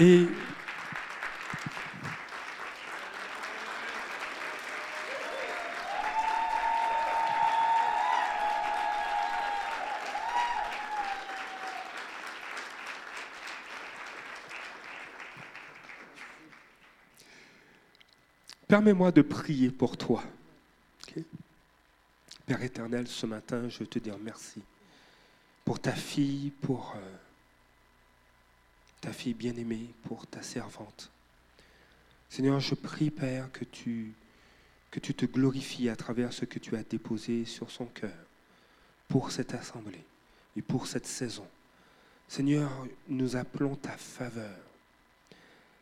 Et Permets-moi de prier pour toi. Père éternel, ce matin, je te dire merci pour ta fille, pour euh, fille bien-aimée, pour ta servante. Seigneur, je prie, Père, que tu, que tu te glorifies à travers ce que tu as déposé sur son cœur pour cette assemblée et pour cette saison. Seigneur, nous appelons ta faveur.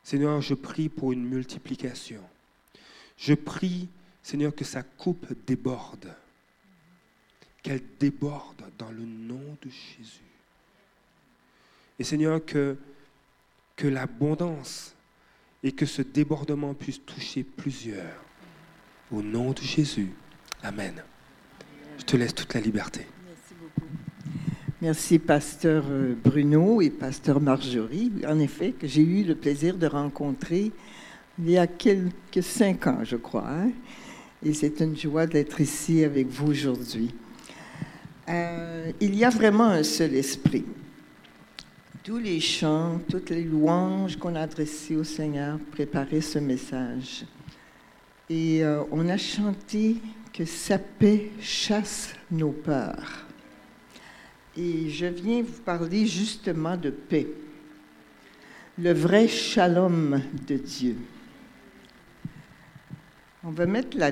Seigneur, je prie pour une multiplication. Je prie, Seigneur, que sa coupe déborde, qu'elle déborde dans le nom de Jésus. Et Seigneur, que, que l'abondance et que ce débordement puisse toucher plusieurs. Au nom de Jésus. Amen. Je te laisse toute la liberté. Merci beaucoup. Merci, pasteur euh, Bruno et pasteur Marjorie. En effet, que j'ai eu le plaisir de rencontrer il y a quelques cinq ans, je crois. Hein. Et c'est une joie d'être ici avec vous aujourd'hui. Euh, il y a vraiment un seul esprit. Tous les chants, toutes les louanges qu'on a adressées au Seigneur préparaient ce message. Et euh, on a chanté que sa paix chasse nos peurs. Et je viens vous parler justement de paix, le vrai shalom de Dieu. On va mettre la,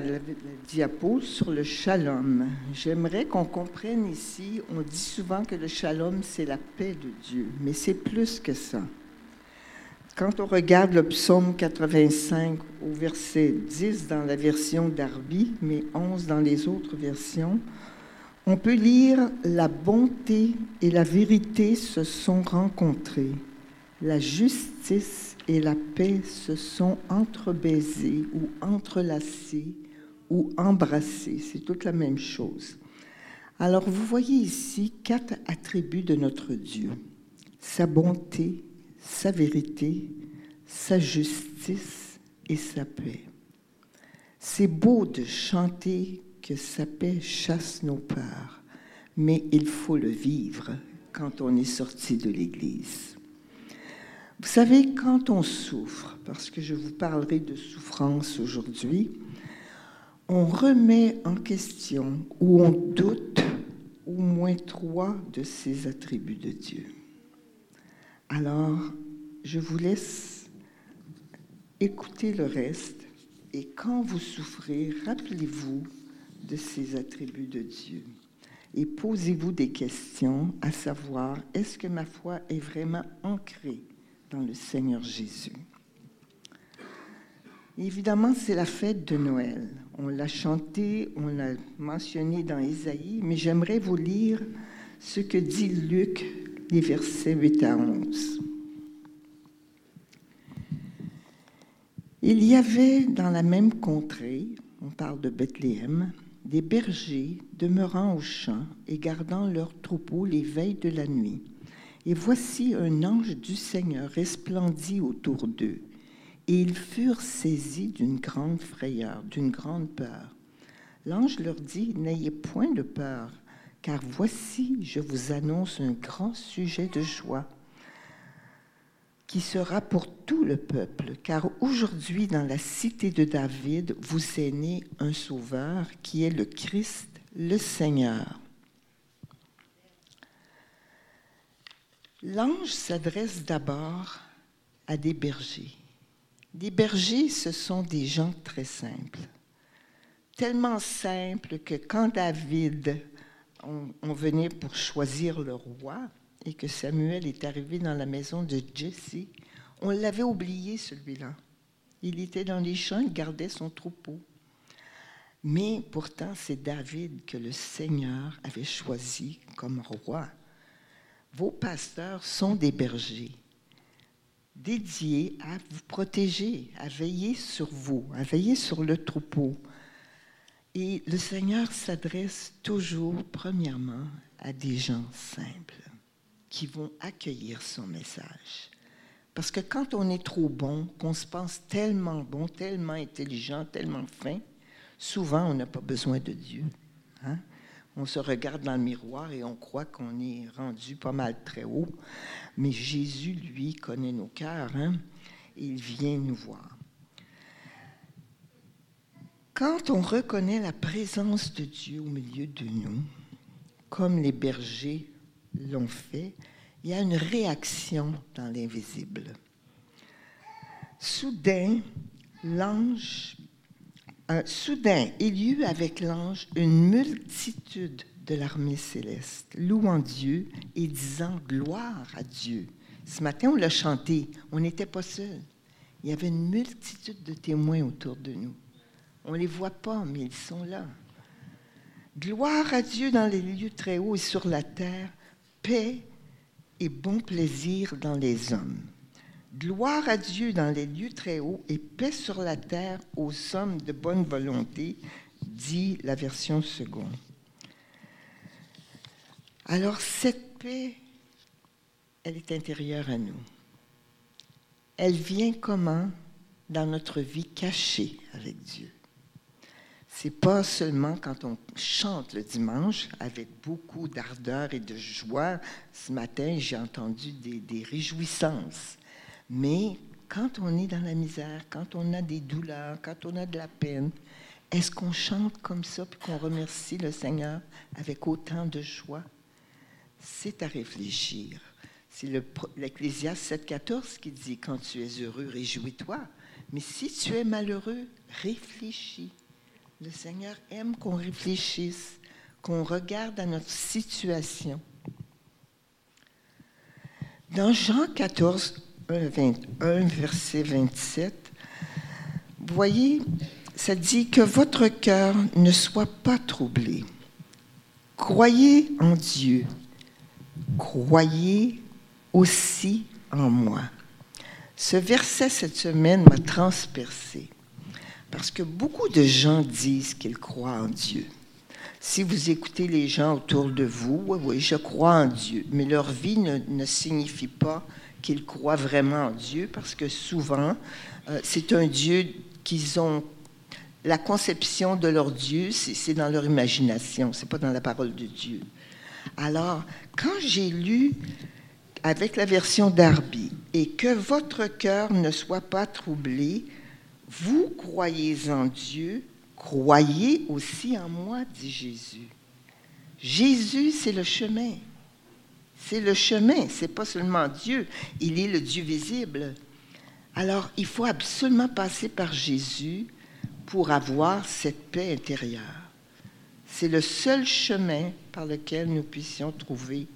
diapo sur le shalom. J'aimerais qu'on comprenne ici, on dit souvent que le shalom, c'est la paix de Dieu, mais c'est plus que ça. Quand on regarde le psaume 85 au verset 10 dans la version d'Arby, mais 11 dans les autres versions, on peut lire La bonté et la vérité se sont rencontrées. La justice et la paix se sont entrebaisés ou entrelacés ou embrassés. C'est toute la même chose. Alors vous voyez ici quatre attributs de notre Dieu. Sa bonté, sa vérité, sa justice et sa paix. C'est beau de chanter que sa paix chasse nos peurs, mais il faut le vivre quand on est sorti de l'Église. Vous savez, quand on souffre, parce que je vous parlerai de souffrance aujourd'hui, on remet en question ou on doute au moins trois de ces attributs de Dieu. Alors, je vous laisse écouter le reste et quand vous souffrez, rappelez-vous de ces attributs de Dieu et posez-vous des questions à savoir, est-ce que ma foi est vraiment ancrée le Seigneur Jésus. Évidemment, c'est la fête de Noël. On l'a chanté, on l'a mentionné dans Isaïe, mais j'aimerais vous lire ce que dit Luc, les versets 8 à 11. Il y avait dans la même contrée, on parle de Bethléem, des bergers demeurant au champ et gardant leurs troupeaux les veilles de la nuit. Et voici un ange du Seigneur resplendit autour d'eux. Et ils furent saisis d'une grande frayeur, d'une grande peur. L'ange leur dit, N'ayez point de peur, car voici, je vous annonce un grand sujet de joie qui sera pour tout le peuple, car aujourd'hui dans la cité de David vous est né un sauveur qui est le Christ, le Seigneur. L'ange s'adresse d'abord à des bergers. Des bergers, ce sont des gens très simples. Tellement simples que quand David, on, venait pour choisir le roi et que Samuel est arrivé dans la maison de Jesse, on l'avait oublié celui-là. Il était dans les champs, il gardait son troupeau. Mais pourtant, c'est David que le Seigneur avait choisi comme roi vos pasteurs sont des bergers dédiés à vous protéger, à veiller sur vous, à veiller sur le troupeau. Et le Seigneur s'adresse toujours, premièrement, à des gens simples qui vont accueillir son message. Parce que quand on est trop bon, qu'on se pense tellement bon, tellement intelligent, tellement fin, souvent on n'a pas besoin de Dieu. Hein? On se regarde dans le miroir et on croit qu'on est rendu pas mal très haut. Mais Jésus, lui, connaît nos cœurs. Hein? Il vient nous voir. Quand on reconnaît la présence de Dieu au milieu de nous, comme les bergers l'ont fait, il y a une réaction dans l'invisible. Soudain, l'ange, soudain, il y eut avec l'ange une multitude de l'armée céleste, louant Dieu et disant gloire à Dieu. Ce matin, on l'a chanté, on n'était pas seuls. Il y avait une multitude de témoins autour de nous. On ne les voit pas, mais ils sont là. Gloire à Dieu dans les lieux très hauts et sur la terre, paix et bon plaisir dans les hommes. Gloire à Dieu dans les lieux très hauts et paix sur la terre aux hommes de bonne volonté, dit la version seconde. Alors cette paix, elle est intérieure à nous. Elle vient comment Dans notre vie cachée avec Dieu? C'est pas seulement quand on chante le dimanche avec beaucoup d'ardeur et de joie. Ce matin, j'ai entendu des, réjouissances. Mais quand on est dans la misère, quand on a des douleurs, quand on a de la peine, est-ce qu'on chante comme ça puis qu'on remercie le Seigneur avec autant de joie? C'est à réfléchir. C'est l'Ecclésiaste 7,14 qui dit Quand tu es heureux, réjouis-toi. Mais si tu es malheureux, réfléchis. Le Seigneur aime qu'on réfléchisse, qu'on regarde à notre situation. Dans Jean 14, 21, verset 27, vous voyez, ça dit que votre cœur ne soit pas troublé. Croyez en Dieu. Croyez aussi en moi. Ce verset cette semaine m'a transpercé. Parce que beaucoup de gens disent qu'ils croient en Dieu. Si vous écoutez les gens autour de vous, je crois en Dieu, mais leur vie ne, signifie pas qu'ils croient vraiment en Dieu, parce que souvent, euh, c'est un Dieu qu'ils ont... La conception de leur Dieu, c'est dans leur imagination, c'est pas dans la parole de Dieu. Alors, quand j'ai lu avec la version d'Arby, et que votre cœur ne soit pas troublé, vous croyez en Dieu, croyez aussi en moi, dit Jésus. Jésus, c'est le chemin. C'est le chemin, c'est pas seulement Dieu, il est le Dieu visible. Alors, il faut absolument passer par Jésus pour avoir cette paix intérieure. C'est le seul chemin par lequel nous puissions trouver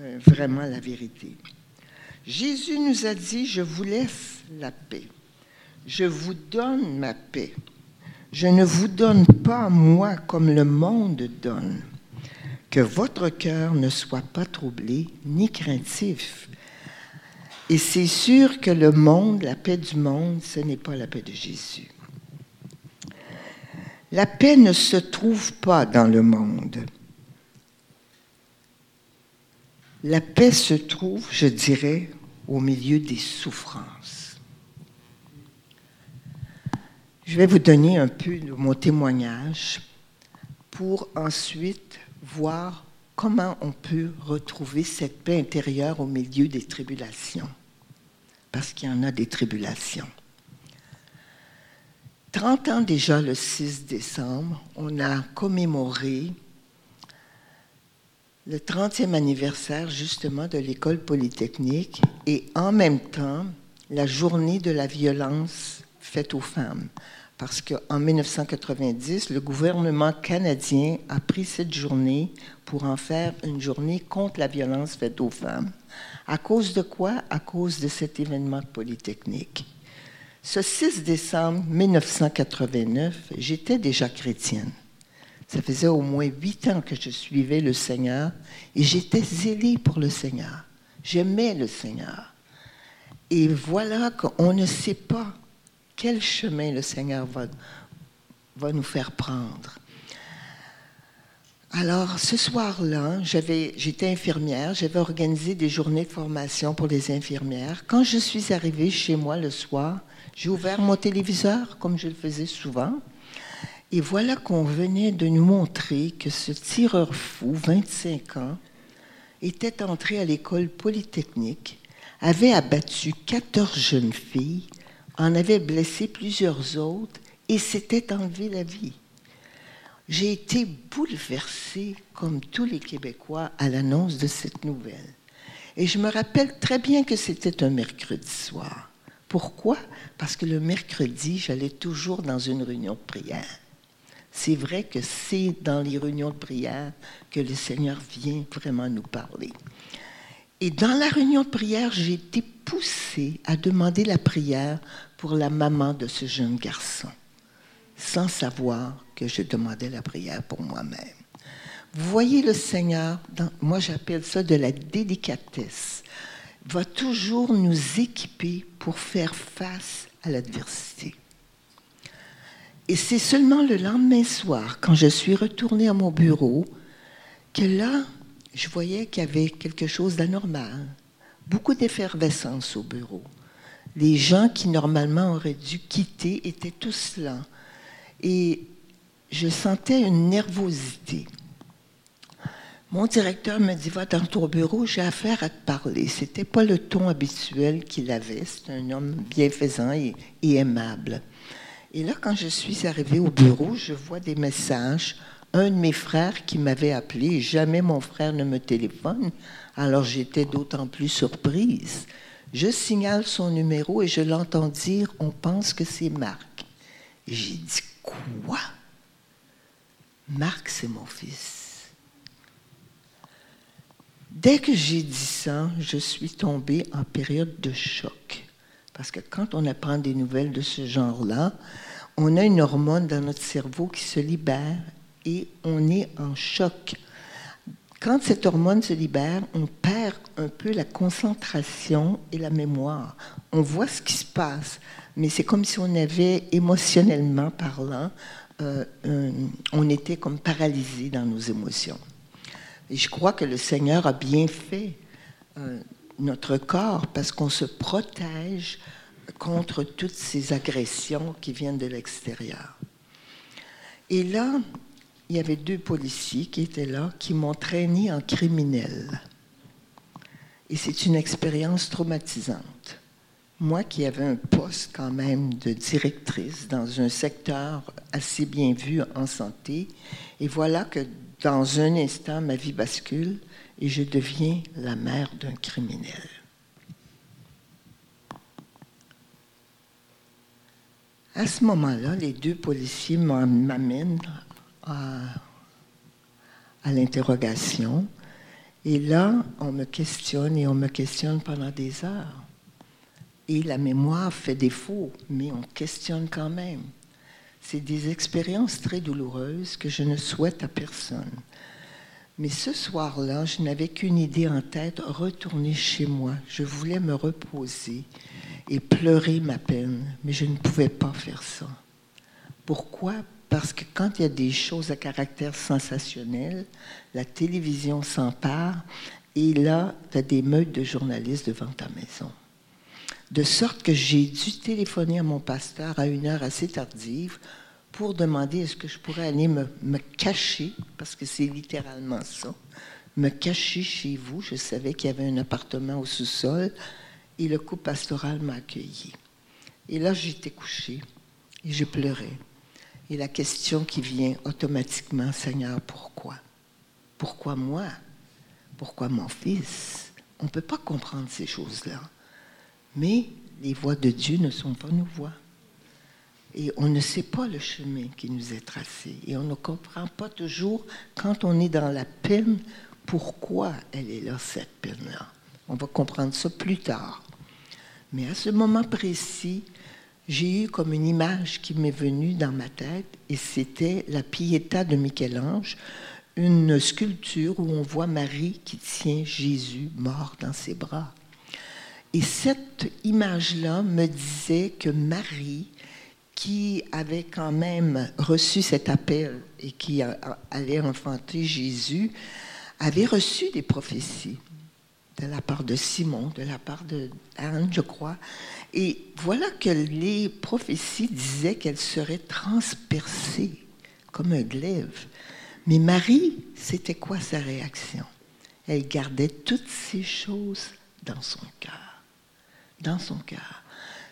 euh, vraiment la vérité. Jésus nous a dit, je vous laisse la paix. Je vous donne ma paix. Je ne vous donne pas moi comme le monde donne. Que votre cœur ne soit pas troublé ni craintif. Et c'est sûr que le monde, la paix du monde, ce n'est pas la paix de Jésus. La paix ne se trouve pas dans le monde. La paix se trouve, je dirais, au milieu des souffrances. Je vais vous donner un peu de mon témoignage pour ensuite voir comment on peut retrouver cette paix intérieure au milieu des tribulations. Parce qu'il y en a des tribulations. 30 ans déjà, le 6 décembre, on a commémoré le 30e anniversaire justement de l'école polytechnique et en même temps la journée de la violence faite aux femmes parce qu'en 1990, le gouvernement canadien a pris cette journée pour en faire une journée contre la violence faite aux femmes. À cause de quoi? À cause de cet événement polytechnique. Ce 6 décembre 1989, j'étais déjà chrétienne. Ça faisait au moins huit ans que je suivais le Seigneur et j'étais zélée pour le Seigneur. J'aimais le Seigneur. Et voilà qu'on ne sait pas quel chemin le Seigneur va, va nous faire prendre. Alors, ce soir-là, j'étais infirmière, j'avais organisé des journées de formation pour les infirmières. Quand je suis arrivée chez moi le soir, j'ai ouvert mon téléviseur, comme je le faisais souvent, et voilà qu'on venait de nous montrer que ce tireur fou, 25 ans, était entré à l'école polytechnique, avait abattu 14 jeunes filles, en avait blessé plusieurs autres et s'était enlevé la vie. J'ai été bouleversée, comme tous les Québécois, à l'annonce de cette nouvelle. Et je me rappelle très bien que c'était un mercredi soir. Pourquoi? Parce que le mercredi, j'allais toujours dans une réunion de prière. C'est vrai que c'est dans les réunions de prière que le Seigneur vient vraiment nous parler. Et dans la réunion de prière, j'ai été poussée à demander la prière pour la maman de ce jeune garçon, sans savoir que je demandais la prière pour moi-même. Vous voyez le Seigneur, moi j'appelle ça de la délicatesse, va toujours nous équiper pour faire face à l'adversité. Et c'est seulement le lendemain soir, quand je suis retournée à mon bureau, que là, je voyais qu'il y avait quelque chose d'anormal. Beaucoup d'effervescence au bureau. Les gens qui normalement auraient dû quitter étaient tous là. Et je sentais une nervosité. Mon directeur me dit Va dans ton bureau, j'ai affaire à te parler. Ce n'était pas le ton habituel qu'il avait. C'est un homme bienfaisant et, aimable. Et là, quand je suis arrivée au bureau, je vois des messages. Un de mes frères qui m'avait appelé, jamais mon frère ne me téléphone, alors j'étais d'autant plus surprise. Je signale son numéro et je l'entends dire On pense que c'est Marc. J'ai dit Quoi? Marc, c'est mon fils. Dès que j'ai dit ça, je suis tombée en période de choc. Parce que quand on apprend des nouvelles de ce genre-là, on a une hormone dans notre cerveau qui se libère et on est en choc. Quand cette hormone se libère, on perd un peu la concentration et la mémoire. On voit ce qui se passe, mais c'est comme si on avait, émotionnellement parlant, euh, on était comme paralysé dans nos émotions. Et je crois que le Seigneur a bien fait euh, notre corps parce qu'on se protège contre toutes ces agressions qui viennent de l'extérieur. Et là, il y avait deux policiers qui étaient là, qui m'ont traîné en criminel. Et c'est une expérience traumatisante moi qui avais un poste quand même de directrice dans un secteur assez bien vu en santé, et voilà que dans un instant, ma vie bascule et je deviens la mère d'un criminel. À ce moment-là, les deux policiers m'amènent à, l'interrogation. Et là, on me questionne et on me questionne pendant des heures. Et la mémoire fait défaut, mais on questionne quand même. C'est des expériences très douloureuses que je ne souhaite à personne. Mais ce soir-là, je n'avais qu'une idée en tête, retourner chez moi. Je voulais me reposer et pleurer ma peine, mais je ne pouvais pas faire ça. Pourquoi Parce que quand il y a des choses à caractère sensationnel, la télévision s'empare et là, tu as des meutes de journalistes devant ta maison. De sorte que j'ai dû téléphoner à mon pasteur à une heure assez tardive pour demander est-ce que je pourrais aller me, cacher, parce que c'est littéralement ça, me cacher chez vous. Je savais qu'il y avait un appartement au sous-sol et le couple pastoral m'a accueilli. Et là, j'étais couchée et je pleurais. Et la question qui vient automatiquement, Seigneur, pourquoi? Pourquoi moi? Pourquoi mon fils? On ne peut pas comprendre ces choses-là. Mais les voies de Dieu ne sont pas nos voies. Et on ne sait pas le chemin qui nous est tracé. Et on ne comprend pas toujours, quand on est dans la peine, pourquoi elle est là, cette peine-là. On va comprendre ça plus tard. Mais à ce moment précis, j'ai eu comme une image qui m'est venue dans ma tête, et c'était la Pietà de Michel-Ange, une sculpture où on voit Marie qui tient Jésus mort dans ses bras. Et cette image-là me disait que Marie, qui avait quand même reçu cet appel et qui allait enfanter Jésus, avait reçu des prophéties de la part de Simon, de la part de Anne, je crois. Et voilà que les prophéties disaient qu'elle serait transpercée comme un glaive. Mais Marie, c'était quoi sa réaction? Elle gardait toutes ces choses dans son cœur. Dans son cœur.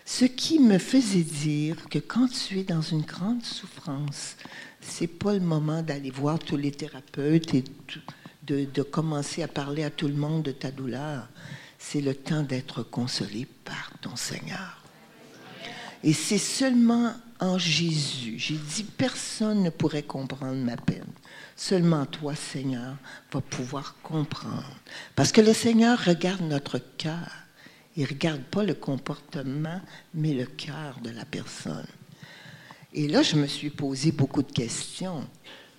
Ce qui me faisait dire que quand tu es dans une grande souffrance, c'est pas le moment d'aller voir tous les thérapeutes et de, de, commencer à parler à tout le monde de ta douleur. C'est le temps d'être consolé par ton Seigneur. Et c'est seulement en Jésus. J'ai dit, personne ne pourrait comprendre ma peine. Seulement toi, Seigneur, vas pouvoir comprendre. Parce que le Seigneur regarde notre cœur. Il ne regarde pas le comportement, mais le cœur de la personne. Et là, je me suis posé beaucoup de questions.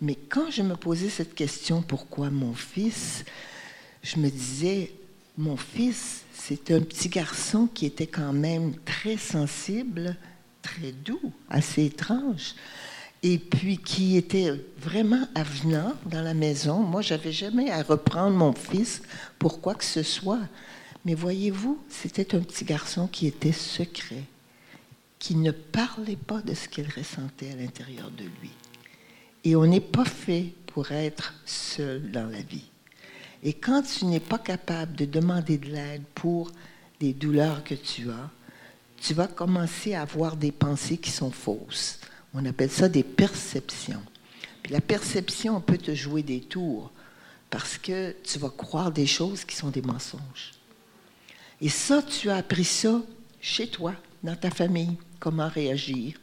Mais quand je me posais cette question, pourquoi mon fils, je me disais, mon fils, c'est un petit garçon qui était quand même très sensible, très doux, assez étrange, et puis qui était vraiment avenant dans la maison. Moi, j'avais jamais à reprendre mon fils pour quoi que ce soit. Mais voyez-vous, c'était un petit garçon qui était secret, qui ne parlait pas de ce qu'il ressentait à l'intérieur de lui. Et on n'est pas fait pour être seul dans la vie. Et quand tu n'es pas capable de demander de l'aide pour des douleurs que tu as, tu vas commencer à avoir des pensées qui sont fausses. On appelle ça des perceptions. Puis la perception peut te jouer des tours parce que tu vas croire des choses qui sont des mensonges. Et ça, tu as appris ça chez toi, dans ta famille, comment réagir.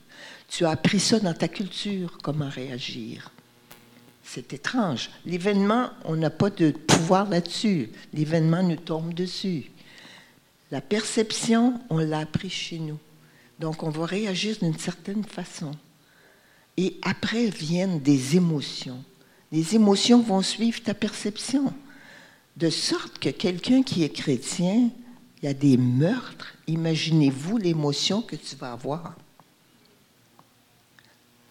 Tu as appris ça dans ta culture, comment réagir. C'est étrange. L'événement, on n'a pas de pouvoir là-dessus. L'événement nous tombe dessus. La perception, on l'a appris chez nous. Donc, on va réagir d'une certaine façon. Et après viennent des émotions. Les émotions vont suivre ta perception. De sorte que quelqu'un qui est chrétien il y a des meurtres. Imaginez-vous l'émotion que tu vas avoir.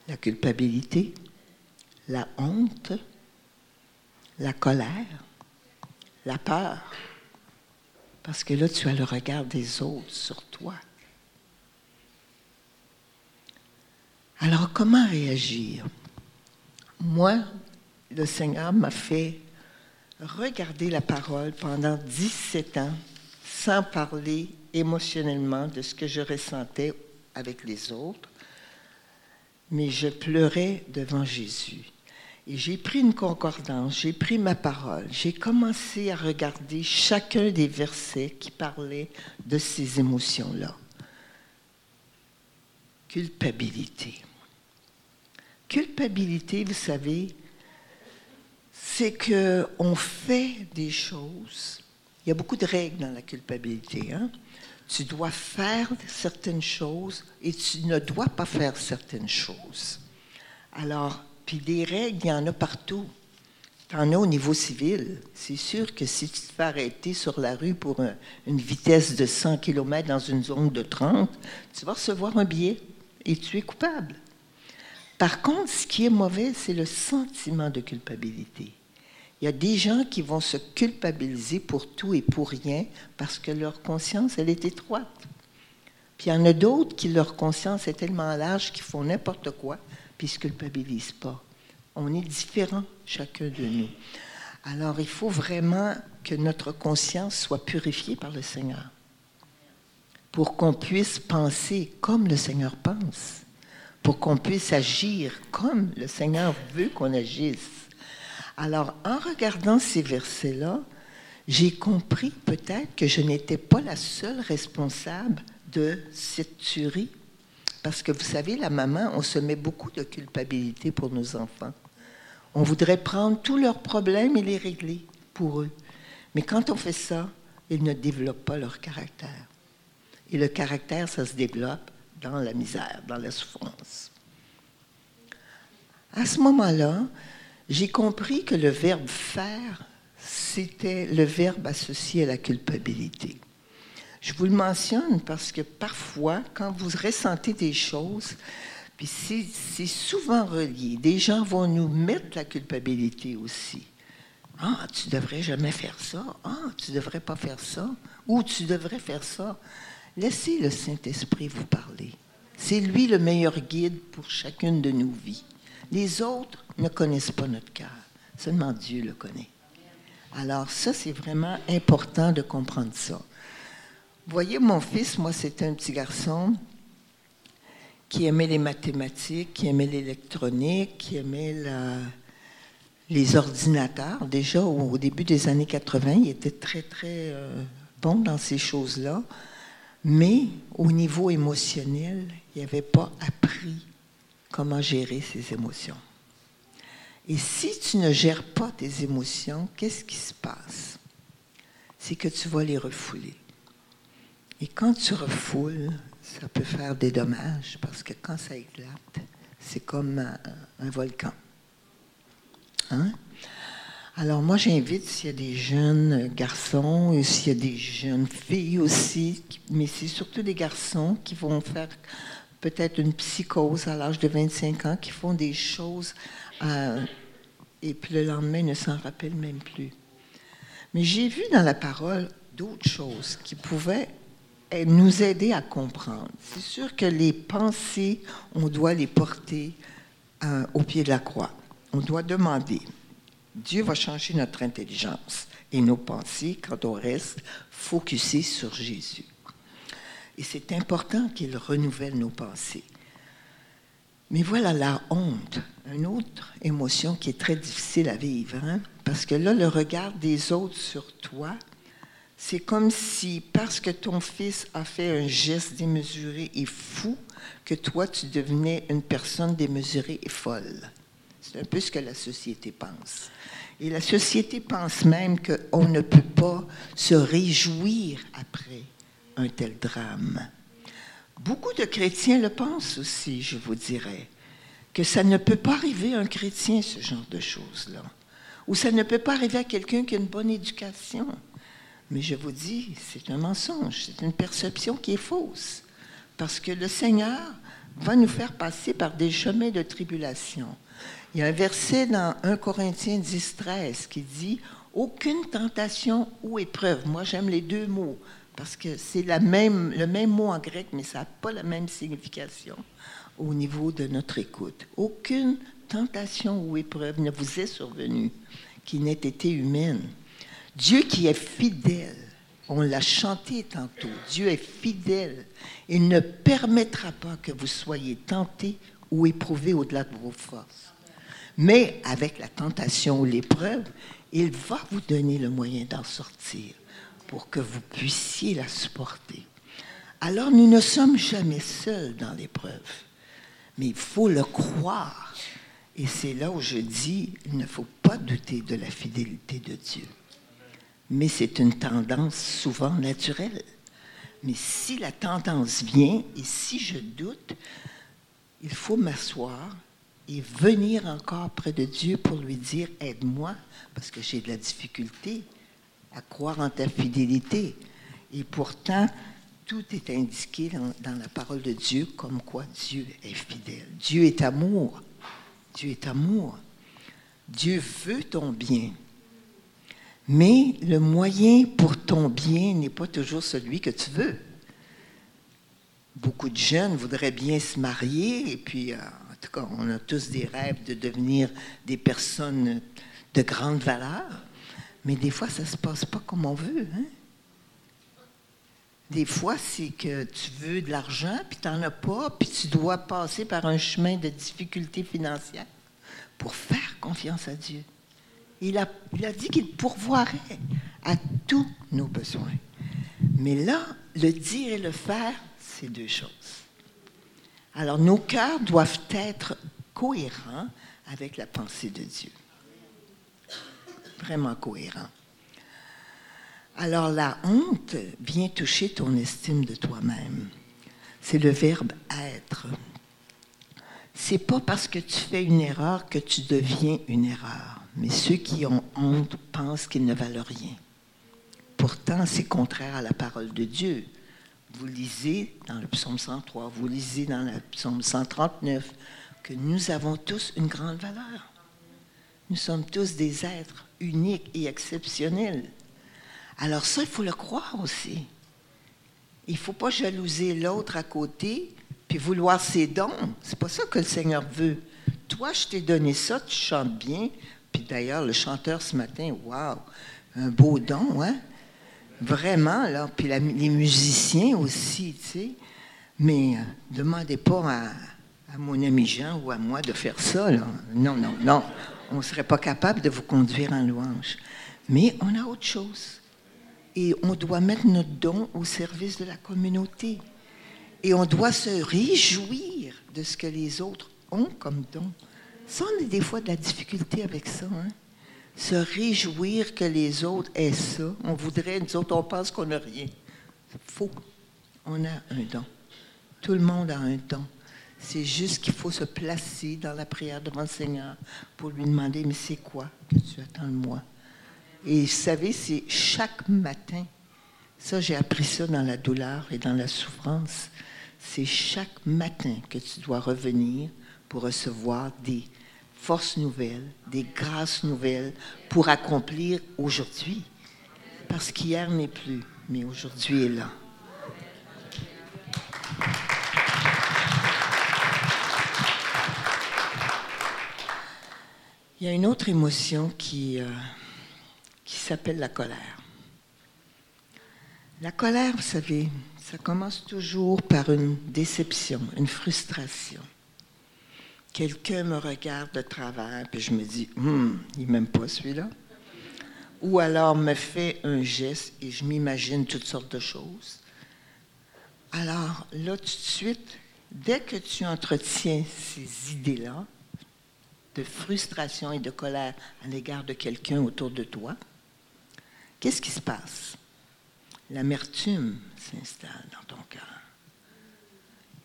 La culpabilité, la honte, la colère, la peur. Parce que là, tu as le regard des autres sur toi. Alors, comment réagir? Moi, le Seigneur m'a fait regarder la parole pendant 17 ans sans parler émotionnellement de ce que je ressentais avec les autres, mais je pleurais devant Jésus. Et j'ai pris une concordance, j'ai pris ma parole, j'ai commencé à regarder chacun des versets qui parlaient de ces émotions-là. Culpabilité. Culpabilité, vous savez, c'est qu'on fait des choses il y a beaucoup de règles dans la culpabilité. Hein? Tu dois faire certaines choses et tu ne dois pas faire certaines choses. Alors, puis des règles, il y en a partout. Tu en as au niveau civil. C'est sûr que si tu te fais arrêter sur la rue pour une vitesse de 100 km dans une zone de 30, tu vas recevoir un billet et tu es coupable. Par contre, ce qui est mauvais, c'est le sentiment de culpabilité. Il y a des gens qui vont se culpabiliser pour tout et pour rien parce que leur conscience, elle est étroite. Puis il y en a d'autres qui, leur conscience est tellement large qu'ils font n'importe quoi, puis se culpabilisent pas. On est différents, chacun de nous. Alors, il faut vraiment que notre conscience soit purifiée par le Seigneur pour qu'on puisse penser comme le Seigneur pense, pour qu'on puisse agir comme le Seigneur veut qu'on agisse. Alors, en regardant ces versets-là, j'ai compris peut-être que je n'étais pas la seule responsable de cette tuerie. Parce que vous savez, la maman, on se met beaucoup de culpabilité pour nos enfants. On voudrait prendre tous leurs problèmes et les régler pour eux. Mais quand on fait ça, ils ne développent pas leur caractère. Et le caractère, ça se développe dans la misère, dans la souffrance. À ce moment-là, j'ai compris que le verbe faire, c'était le verbe associé à la culpabilité. Je vous le mentionne parce que parfois, quand vous ressentez des choses, puis c'est souvent relié, des gens vont nous mettre la culpabilité aussi. Ah, tu devrais jamais faire ça. Ah, tu devrais pas faire ça. Ou tu devrais faire ça. Laissez le Saint-Esprit vous parler. C'est lui le meilleur guide pour chacune de nos vies. Les autres ne connaissent pas notre cœur. Seulement Dieu le connaît. Alors ça, c'est vraiment important de comprendre ça. Voyez, mon fils, moi, c'était un petit garçon qui aimait les mathématiques, qui aimait l'électronique, qui aimait les ordinateurs. Déjà, au, début des années 80, il était très, très euh, bon dans ces choses-là. Mais au niveau émotionnel, il n'avait pas appris comment gérer ses émotions. Et si tu ne gères pas tes émotions, qu'est-ce qui se passe? C'est que tu vas les refouler. Et quand tu refoules, ça peut faire des dommages parce que quand ça éclate, c'est comme un, volcan. Hein? Alors moi, j'invite s'il y a des jeunes garçons, et s'il y a des jeunes filles aussi, mais c'est surtout des garçons qui vont faire peut-être une psychose à l'âge de 25 ans, qui font des choses euh, et puis le lendemain, ils ne s'en rappellent même plus. Mais j'ai vu dans la parole d'autres choses qui pouvaient nous aider à comprendre. C'est sûr que les pensées, on doit les porter euh, au pied de la croix. On doit demander. Dieu va changer notre intelligence et nos pensées quand on reste focusé sur Jésus. Et c'est important qu'il renouvelle nos pensées. Mais voilà la honte, une autre émotion qui est très difficile à vivre, hein? parce que là, le regard des autres sur toi, c'est comme si, parce que ton fils a fait un geste démesuré et fou, que toi, tu devenais une personne démesurée et folle. C'est un peu ce que la société pense. Et la société pense même qu'on ne peut pas se réjouir après un tel drame. Beaucoup de chrétiens le pensent aussi, je vous dirais, que ça ne peut pas arriver à un chrétien, ce genre de choses-là. Ou ça ne peut pas arriver à quelqu'un qui a une bonne éducation. Mais je vous dis, c'est un mensonge, c'est une perception qui est fausse. Parce que le Seigneur va nous faire passer par des chemins de tribulation. Il y a un verset dans 1 Corinthiens 10, 13 qui dit Aucune tentation ou épreuve. Moi, j'aime les deux mots parce que c'est le même mot en grec, mais ça n'a pas la même signification au niveau de notre écoute. Aucune tentation ou épreuve ne vous est survenue qui n'ait été humaine. Dieu qui est fidèle, on l'a chanté tantôt, Dieu est fidèle. Il ne permettra pas que vous soyez tentés ou éprouvés au-delà de vos forces. Mais avec la tentation ou l'épreuve, il va vous donner le moyen d'en sortir pour que vous puissiez la supporter. Alors nous ne sommes jamais seuls dans l'épreuve, mais il faut le croire. Et c'est là où je dis, il ne faut pas douter de la fidélité de Dieu. Mais c'est une tendance souvent naturelle. Mais si la tendance vient et si je doute, il faut m'asseoir et venir encore près de Dieu pour lui dire, aide-moi, parce que j'ai de la difficulté à croire en ta fidélité. Et pourtant, tout est indiqué dans, la parole de Dieu comme quoi Dieu est fidèle. Dieu est amour. Dieu est amour. Dieu veut ton bien. Mais le moyen pour ton bien n'est pas toujours celui que tu veux. Beaucoup de jeunes voudraient bien se marier, et puis, euh, en tout cas, on a tous des rêves de devenir des personnes de grande valeur. Mais des fois, ça ne se passe pas comme on veut. Hein? Des fois, c'est que tu veux de l'argent, puis tu n'en as pas, puis tu dois passer par un chemin de difficulté financière pour faire confiance à Dieu. Il a, dit qu'il pourvoirait à tous nos besoins. Mais là, le dire et le faire, c'est deux choses. Alors, nos cœurs doivent être cohérents avec la pensée de Dieu vraiment cohérent. Alors la honte vient toucher ton estime de toi-même. C'est le verbe être. C'est pas parce que tu fais une erreur que tu deviens une erreur. Mais ceux qui ont honte pensent qu'ils ne valent rien. pourtant c'est contraire à la parole de Dieu. Vous lisez dans le psaume 103, vous lisez dans le psaume 139 que nous avons tous une grande valeur. Nous sommes tous des êtres uniques et exceptionnels. Alors ça, il faut le croire aussi. Il ne faut pas jalouser l'autre à côté puis vouloir ses dons. C'est pas ça que le Seigneur veut. Toi, je t'ai donné ça, tu chantes bien. Puis d'ailleurs, le chanteur ce matin, waouh, un beau don, hein? Vraiment, là. Puis les musiciens aussi, tu sais. Mais euh, demandez pas à, mon ami Jean ou à moi de faire ça, là. Non, non, non. On ne serait pas capable de vous conduire en louange. Mais on a autre chose. Et on doit mettre notre don au service de la communauté. Et on doit se réjouir de ce que les autres ont comme don. Ça, on a des fois de la difficulté avec ça. Hein? Se réjouir que les autres aient ça. On voudrait, nous autres, on pense qu'on n'a rien. Faux. On a un don. Tout le monde a un don. C'est juste qu'il faut se placer dans la prière devant le Seigneur pour lui demander, mais c'est quoi que tu attends de moi? Et vous savez, c'est chaque matin. Ça, j'ai appris ça dans la douleur et dans la souffrance. C'est chaque matin que tu dois revenir pour recevoir des forces nouvelles, des grâces nouvelles pour accomplir aujourd'hui. Parce qu'hier n'est plus, mais aujourd'hui est là. Il y a une autre émotion qui, euh, qui s'appelle la colère. La colère, vous savez, ça commence toujours par une déception, une frustration. Quelqu'un me regarde de travers, puis je me dis, hum, il m'aime pas celui-là. Ou alors me fait un geste et je m'imagine toutes sortes de choses. Alors là, tout de suite, dès que tu entretiens ces idées-là, de frustration et de colère à l'égard de quelqu'un autour de toi, qu'est-ce qui se passe? L'amertume s'installe dans ton cœur.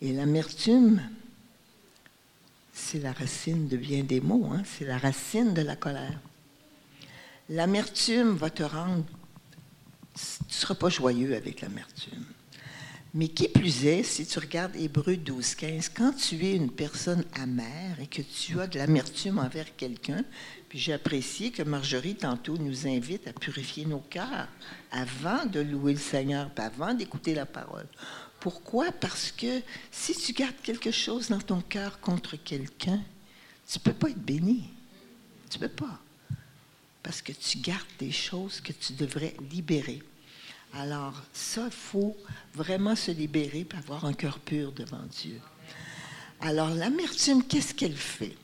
Et l'amertume, c'est la racine de bien des mots, hein? c'est la racine de la colère. L'amertume va te rendre, tu ne seras pas joyeux avec l'amertume. Mais qui plus est, si tu regardes Hébreu 12, 15, quand tu es une personne amère et que tu as de l'amertume envers quelqu'un, puis j'ai apprécié que Marjorie tantôt nous invite à purifier nos cœurs avant de louer le Seigneur, puis avant d'écouter la parole. Pourquoi? Parce que si tu gardes quelque chose dans ton cœur contre quelqu'un, tu ne peux pas être béni. Tu ne peux pas. Parce que tu gardes des choses que tu devrais libérer. Alors, ça, il faut vraiment se libérer et avoir un cœur pur devant Dieu. Alors, l'amertume, qu'est-ce qu'elle fait?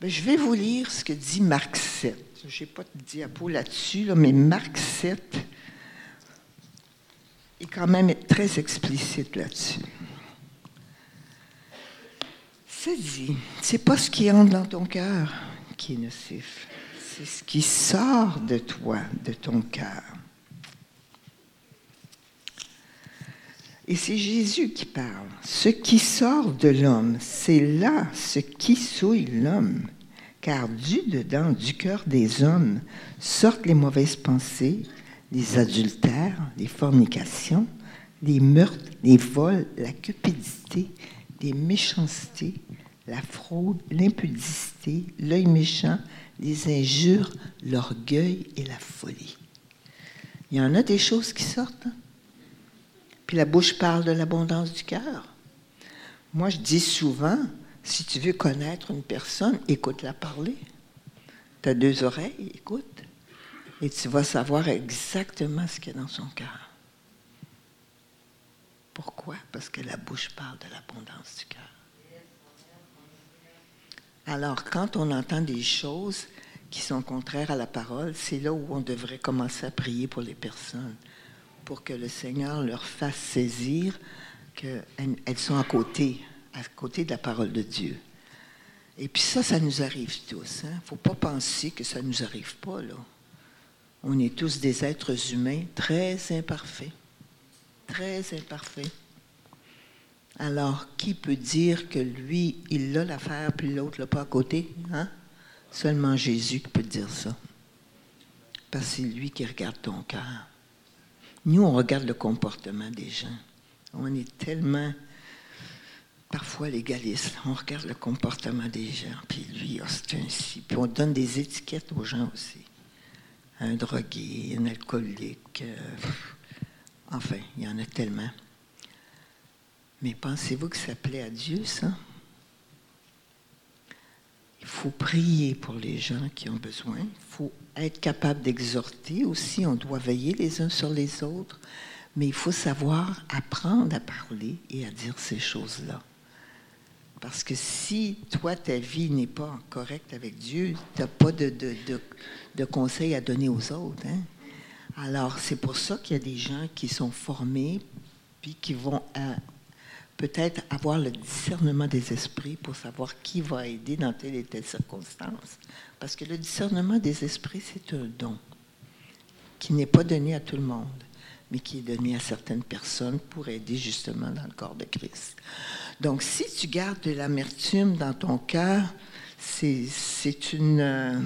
Ben, je vais vous lire ce que dit Marc 7. Je n'ai pas de diapo là-dessus, mais Marc 7 est quand même très explicite là-dessus. C'est dit, c'est pas ce qui entre dans ton cœur qui est nocif, c'est ce qui sort de toi, de ton cœur. Et c'est Jésus qui parle. Ce qui sort de l'homme, c'est là ce qui souille l'homme. Car du dedans, du cœur des hommes, sortent les mauvaises pensées, les adultères, les fornications, les meurtres, les vols, la cupidité, les méchancetés, la fraude, l'impudicité, l'œil méchant, les injures, l'orgueil et la folie. Il y en a des choses qui sortent. Hein? Puis la bouche parle de l'abondance du cœur. Moi, je dis souvent, si tu veux connaître une personne, écoute-la parler. Tu as deux oreilles, écoute. Et tu vas savoir exactement ce qu'il y a dans son cœur. Pourquoi? Parce que la bouche parle de l'abondance du cœur. Alors, quand on entend des choses qui sont contraires à la parole, c'est là où on devrait commencer à prier pour les personnes pour que le Seigneur leur fasse saisir qu'elles sont à côté, à côté de la parole de Dieu. Et puis ça, ça nous arrive tous. Il hein. ne faut pas penser que ça ne nous arrive pas. Là. On est tous des êtres humains très imparfaits. Très imparfaits. Alors, qui peut dire que lui, il a l'affaire, puis l'autre l'a pas à côté? Hein? Seulement Jésus qui peut dire ça. Parce que c'est lui qui regarde ton cœur. Nous, on regarde le comportement des gens. On est tellement parfois légaliste. On regarde le comportement des gens, puis lui, oh, c'est ainsi. Puis on donne des étiquettes aux gens aussi. Un drogué, un alcoolique. Euh, enfin, il y en a tellement. Mais pensez-vous que ça plaît à Dieu, ça? Il faut prier pour les gens qui ont besoin. Il faut être capable d'exhorter aussi. On doit veiller les uns sur les autres. Mais il faut savoir apprendre à parler et à dire ces choses-là. Parce que si toi, ta vie n'est pas correcte avec Dieu, tu n'as pas de, de, de, conseils à donner aux autres. Hein? Alors, c'est pour ça qu'il y a des gens qui sont formés, puis qui vont euh, peut-être avoir le discernement des esprits pour savoir qui va aider dans telle et telle circonstance. Parce que le discernement des esprits, c'est un don qui n'est pas donné à tout le monde, mais qui est donné à certaines personnes pour aider justement dans le corps de Christ. Donc, si tu gardes de l'amertume dans ton cœur, c'est euh,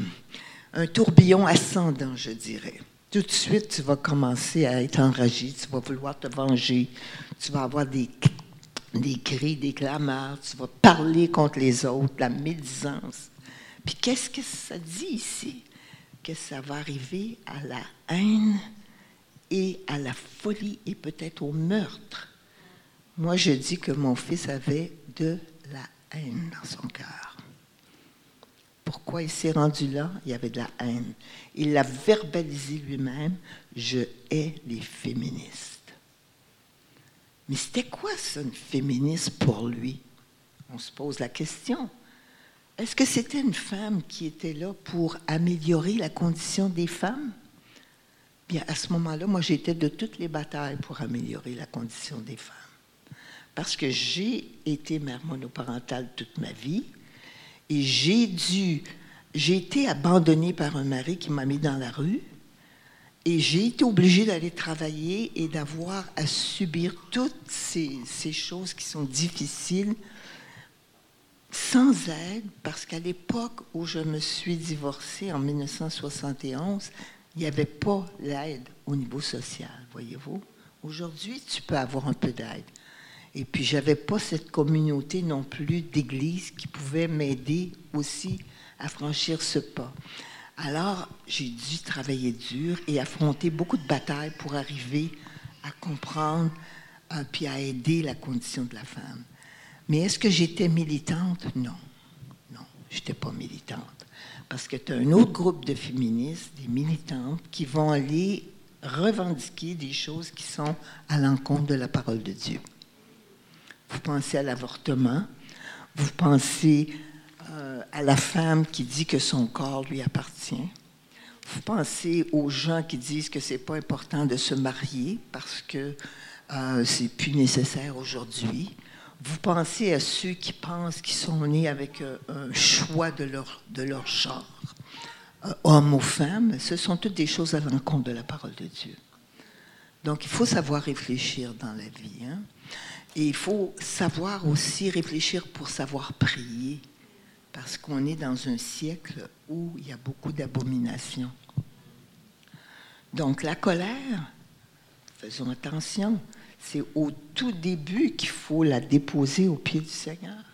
un tourbillon ascendant, je dirais. Tout de suite, tu vas commencer à être enragé, tu vas vouloir te venger, tu vas avoir des des cris, des clameurs, tu vas parler contre les autres, la médisance. Puis qu'est-ce que ça dit ici? Que ça va arriver à la haine et à la folie et peut-être au meurtre. Moi, je dis que mon fils avait de la haine dans son cœur. Pourquoi il s'est rendu là? Il y avait de la haine. Il l'a verbalisé lui-même. Je hais les féministes. Mais c'était quoi ça, une féministe pour lui? On se pose la question. Est-ce que c'était une femme qui était là pour améliorer la condition des femmes? À ce moment-là, moi, j'étais de toutes les batailles pour améliorer la condition des femmes. Parce que j'ai été mère monoparentale toute ma vie et j'ai dû, j'ai été abandonnée par un mari qui m'a mis dans la rue et j'ai été obligée d'aller travailler et d'avoir à subir toutes ces, choses qui sont difficiles sans aide, parce qu'à l'époque où je me suis divorcée en 1971, il n'y avait pas l'aide au niveau social, voyez-vous. Aujourd'hui, tu peux avoir un peu d'aide. Et puis, j'avais pas cette communauté non plus d'église qui pouvait m'aider aussi à franchir ce pas. Alors, j'ai dû travailler dur et affronter beaucoup de batailles pour arriver à comprendre euh, puis à aider la condition de la femme. Mais est-ce que j'étais militante? Non. Non, je n'étais pas militante. Parce que tu as un autre groupe de féministes, des militantes, qui vont aller revendiquer des choses qui sont à l'encontre de la parole de Dieu. Vous pensez à l'avortement, vous pensez euh, à la femme qui dit que son corps lui appartient. Vous pensez aux gens qui disent que c'est pas important de se marier parce que euh, c'est plus nécessaire aujourd'hui. Vous pensez à ceux qui pensent qu'ils sont nés avec euh, un choix de leur, de leur genre, homme ou femme. Ce sont toutes des choses à l'encontre de la parole de Dieu. Donc, il faut savoir réfléchir dans la vie. Hein. Et il faut savoir aussi réfléchir pour savoir prier parce qu'on est dans un siècle où il y a beaucoup d'abominations. Donc la colère, faisons attention, c'est au tout début qu'il faut la déposer au pied du Seigneur.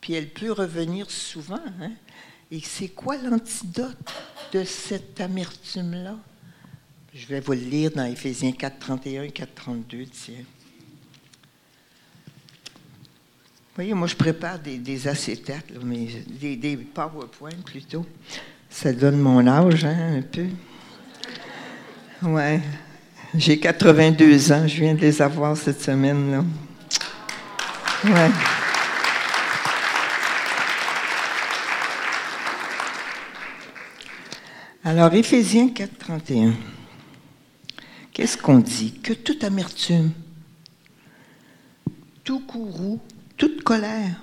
Puis elle peut revenir souvent. Hein? Et c'est quoi l'antidote de cette amertume-là? Je vais vous le lire dans Éphésiens 4, 31 et 4, 32, tiens. voyez, moi, je prépare des, acétates, mais des, des PowerPoint plutôt. Ça donne mon âge, hein, un peu. Ouais. J'ai 82 ans. Je viens de les avoir cette semaine, là. Alors, Éphésiens 4, 31. Qu'est-ce qu'on dit? Que toute amertume, tout courroux, toute colère,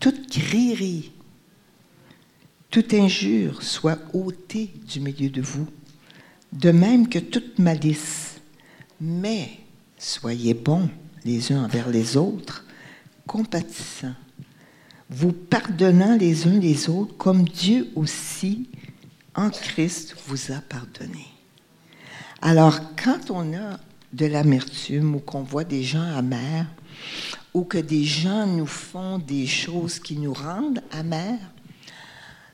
toute grillerie, toute injure soit ôtée du milieu de vous, de même que toute malice. Mais soyez bons les uns envers les autres, compatissants, vous pardonnant les uns les autres comme Dieu aussi, en Christ, vous a pardonné. Alors, quand on a de l'amertume ou qu'on voit des gens amers ou que des gens nous font des choses qui nous rendent amers,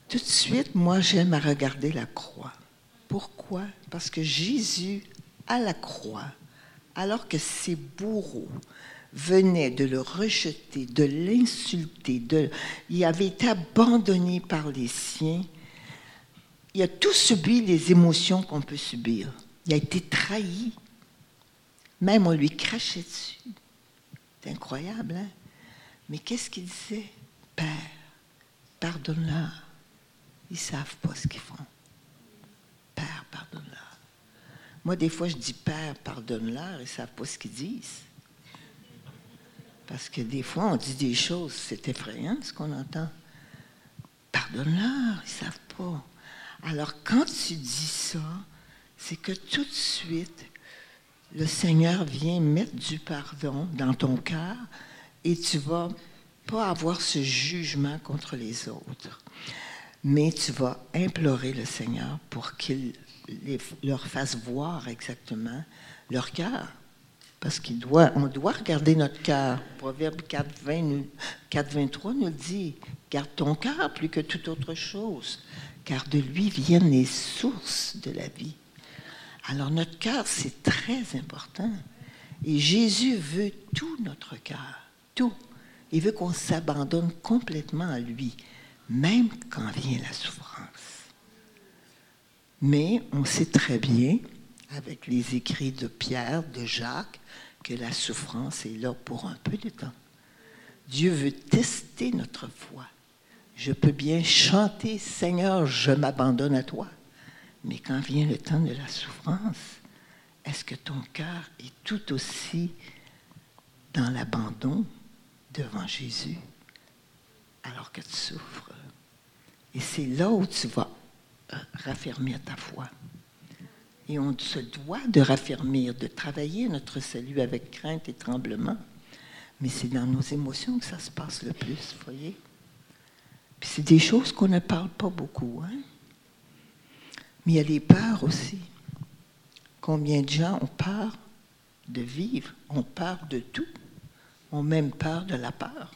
tout de suite, moi, j'aime à regarder la croix. Pourquoi? Parce que Jésus, à la croix, alors que ses bourreaux venaient de le rejeter, de l'insulter, de... il avait été abandonné par les siens, il a tout subi les émotions qu'on peut subir. Il a été trahi. Même on lui crachait dessus. C'est incroyable, hein? Mais qu'est-ce qu'il disait? Père, pardonne-leur. Ils ne savent pas ce qu'ils font. Père, pardonne-leur. Moi, des fois, je dis Père, pardonne-leur, ils ne savent pas ce qu'ils disent. Parce que des fois, on dit des choses, c'est effrayant ce qu'on entend. Pardonne-leur, ils ne savent pas. Alors, quand tu dis ça, c'est que tout de suite, le Seigneur vient mettre du pardon dans ton cœur et tu vas pas avoir ce jugement contre les autres, mais tu vas implorer le Seigneur pour qu'il leur fasse voir exactement leur cœur. Parce qu'on doit, doit regarder notre cœur. Proverbe 4, 23 nous dit, garde ton cœur plus que toute autre chose, car de lui viennent les sources de la vie. Alors notre cœur, c'est très important. Et Jésus veut tout notre cœur, tout. Il veut qu'on s'abandonne complètement à lui, même quand vient la souffrance. Mais on sait très bien, avec les écrits de Pierre, de Jacques, que la souffrance est là pour un peu de temps. Dieu veut tester notre foi. Je peux bien chanter, Seigneur, je m'abandonne à toi. Mais quand vient le temps de la souffrance, est-ce que ton cœur est tout aussi dans l'abandon devant Jésus alors que tu souffres? Et c'est là où tu vas raffermir ta foi. Et on se doit de raffermir, de travailler notre salut avec crainte et tremblement. Mais c'est dans nos émotions que ça se passe le plus, voyez? Puis c'est des choses qu'on ne parle pas beaucoup, hein? Mais il y a les peurs aussi. Combien de gens ont peur de vivre, ont peur de tout, ont même peur de la peur.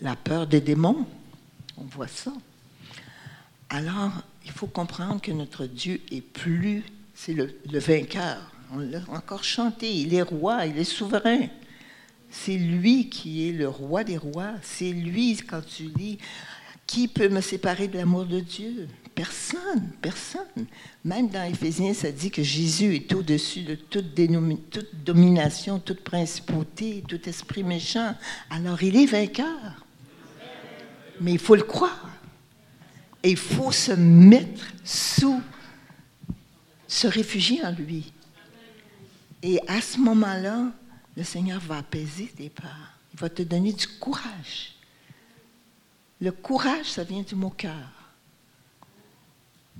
La peur des démons, on voit ça. Alors, il faut comprendre que notre Dieu est plus, c'est le, vainqueur. On l'a encore chanté, il est roi, il est souverain. C'est lui qui est le roi des rois. C'est lui, quand tu lis qui peut me séparer de l'amour de Dieu? Personne, personne. Même dans Éphésiens, ça dit que Jésus est au-dessus de toute, domination, toute principauté, tout esprit méchant. Alors il est vainqueur. Mais il faut le croire. Et il faut se mettre sous, se réfugier en lui. Et à ce moment-là, le Seigneur va apaiser tes peurs. Il va te donner du courage. Le courage, ça vient du mot cœur.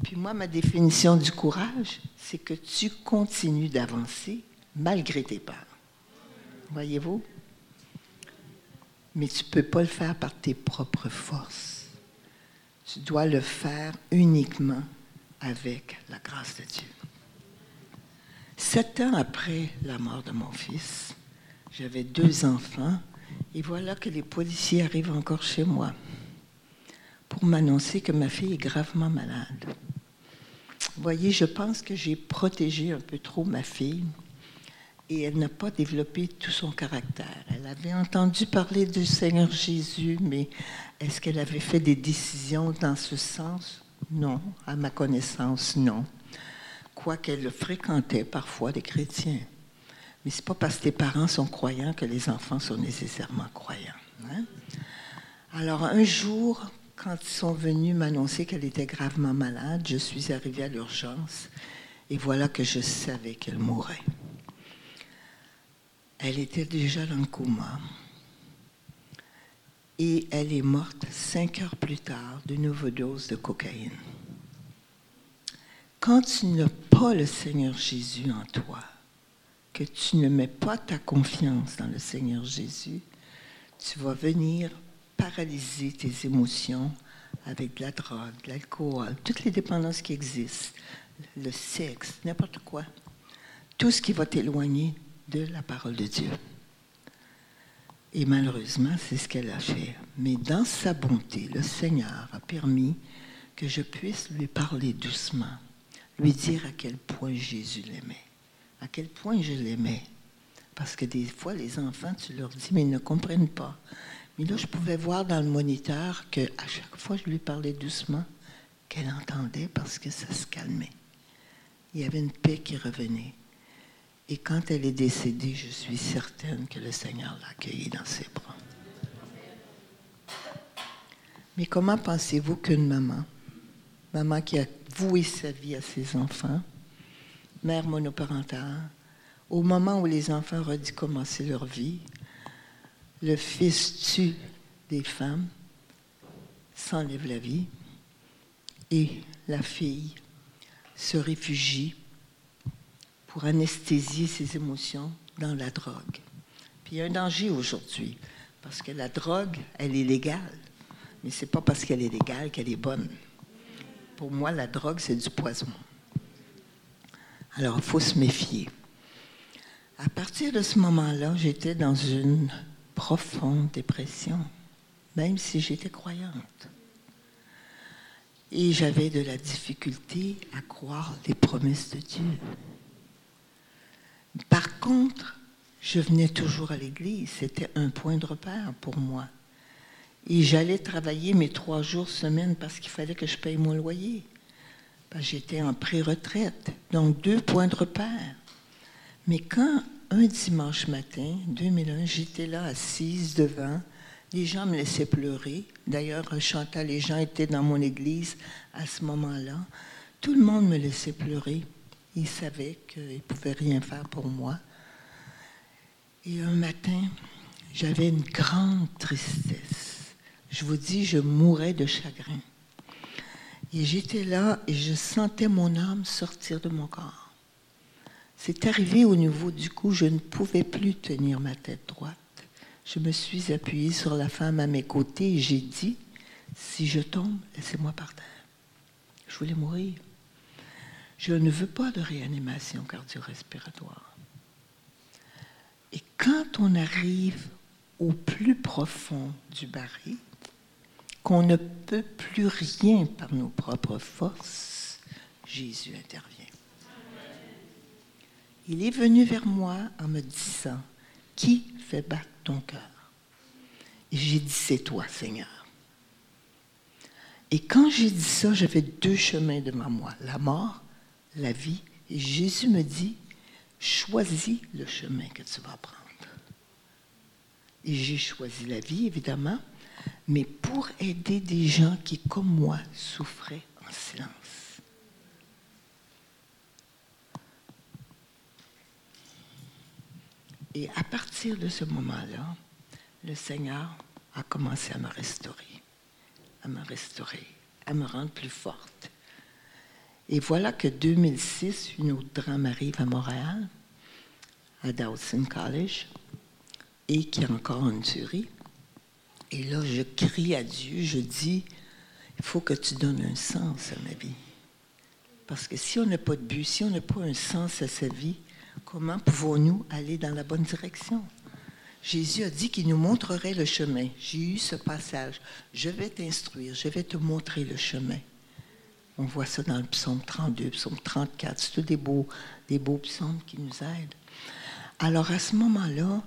Puis moi, ma définition du courage, c'est que tu continues d'avancer malgré tes peurs. Voyez-vous? Mais tu ne peux pas le faire par tes propres forces. Tu dois le faire uniquement avec la grâce de Dieu. Sept ans après la mort de mon fils, j'avais deux enfants et voilà que les policiers arrivent encore chez moi pour m'annoncer que ma fille est gravement malade. Vous voyez, je pense que j'ai protégé un peu trop ma fille et elle n'a pas développé tout son caractère. Elle avait entendu parler du Seigneur Jésus, mais est-ce qu'elle avait fait des décisions dans ce sens? Non, à ma connaissance, non. Quoiqu'elle fréquentait parfois des chrétiens. Mais ce n'est pas parce que tes parents sont croyants que les enfants sont nécessairement croyants. Hein? Alors un jour, quand ils sont venus m'annoncer qu'elle était gravement malade, je suis arrivée à l'urgence et voilà que je savais qu'elle mourrait. Elle était déjà dans le coma. Et elle est morte cinq heures plus tard d'une overdose de cocaïne. Quand tu n'as pas le Seigneur Jésus en toi, que tu ne mets pas ta confiance dans le Seigneur Jésus, tu vas venir paralyser tes émotions avec de la drogue, de l'alcool, toutes les dépendances qui existent, le sexe, n'importe quoi. Tout ce qui va t'éloigner de la parole de Dieu. Et malheureusement, c'est ce qu'elle a fait. Mais dans sa bonté, le Seigneur a permis que je puisse lui parler doucement, lui dire à quel point Jésus l'aimait, à quel point je l'aimais. Parce que des fois, les enfants, tu leur dis, mais ils ne comprennent pas. Mais là, je pouvais voir dans le moniteur qu'à chaque fois je lui parlais doucement, qu'elle entendait parce que ça se calmait. Il y avait une paix qui revenait. Et quand elle est décédée, je suis certaine que le Seigneur l'a accueillie dans ses bras. Mais comment pensez-vous qu'une maman, maman qui a voué sa vie à ses enfants, mère monoparentale, au moment où les enfants auraient dû commencer leur vie, le fils tue des femmes, s'enlève la vie, et la fille se réfugie pour anesthésier ses émotions dans la drogue. Puis il y a un danger aujourd'hui, parce que la drogue, elle est légale, mais ce n'est pas parce qu'elle est légale qu'elle est bonne. Pour moi, la drogue, c'est du poison. Alors, il faut se méfier. À partir de ce moment-là, j'étais dans une profonde dépression, même si j'étais croyante. Et j'avais de la difficulté à croire les promesses de Dieu. Par contre, je venais toujours à l'église. C'était un point de repère pour moi. Et j'allais travailler mes trois jours semaine parce qu'il fallait que je paye mon loyer. J'étais en pré-retraite, donc deux points de repère. Mais quand un dimanche matin, 2001, j'étais là assise devant, les gens me laissaient pleurer. D'ailleurs, Chantal, les gens étaient dans mon église à ce moment-là. Tout le monde me laissait pleurer. Ils savaient qu'ils ne pouvaient rien faire pour moi. Et un matin, j'avais une grande tristesse. Je vous dis, je mourais de chagrin. Et j'étais là et je sentais mon âme sortir de mon corps. C'est arrivé au niveau du cou, je ne pouvais plus tenir ma tête droite. Je me suis appuyée sur la femme à mes côtés et j'ai dit, si je tombe, laissez-moi par terre. Je voulais mourir. Je ne veux pas de réanimation cardio-respiratoire. Et quand on arrive au plus profond du baril, qu'on ne peut plus rien par nos propres forces, Jésus intervient. Il est venu vers moi en me disant, qui fait battre ton cœur? Et j'ai dit, c'est toi, Seigneur. Et quand j'ai dit ça, j'avais deux chemins devant moi, la mort la vie. Et Jésus me dit, choisis le chemin que tu vas prendre. Et j'ai choisi la vie, évidemment, mais pour aider des gens qui, comme moi, souffraient en silence. Et à partir de ce moment-là, le Seigneur a commencé à me restaurer, à me restaurer, à me rendre plus forte. Et voilà que 2006, une autre drame arrive à Montréal, à Dawson College, et qui a encore une tuerie. Et là, je crie à Dieu, je dis, il faut que tu donnes un sens à ma vie. Parce que si on n'a pas de but, si on n'a pas un sens à sa vie, comment pouvons-nous aller dans la bonne direction? Jésus a dit qu'il nous montrerait le chemin. J'ai eu ce passage. Je vais t'instruire, je vais te montrer le chemin. On voit ça dans le psaume 32, psaume 34. C'est tous des beaux, des beaux psaumes qui nous aident. Alors à ce moment-là,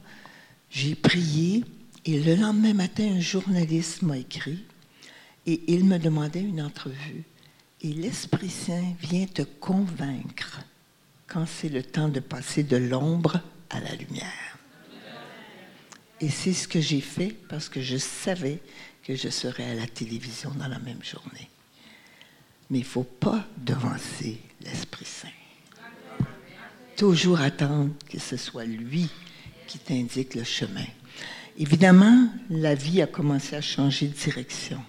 j'ai prié et le lendemain matin, un journaliste m'a écrit et il me demandait une entrevue. Et l'Esprit Saint vient te convaincre quand c'est le temps de passer de l'ombre à la lumière. Et c'est ce que j'ai fait parce que je savais que je serais à la télévision dans la même journée. Mais il ne faut pas devancer l'Esprit Saint. Toujours attendre que ce soit lui qui t'indique le chemin. Évidemment, la vie a commencé à changer de direction.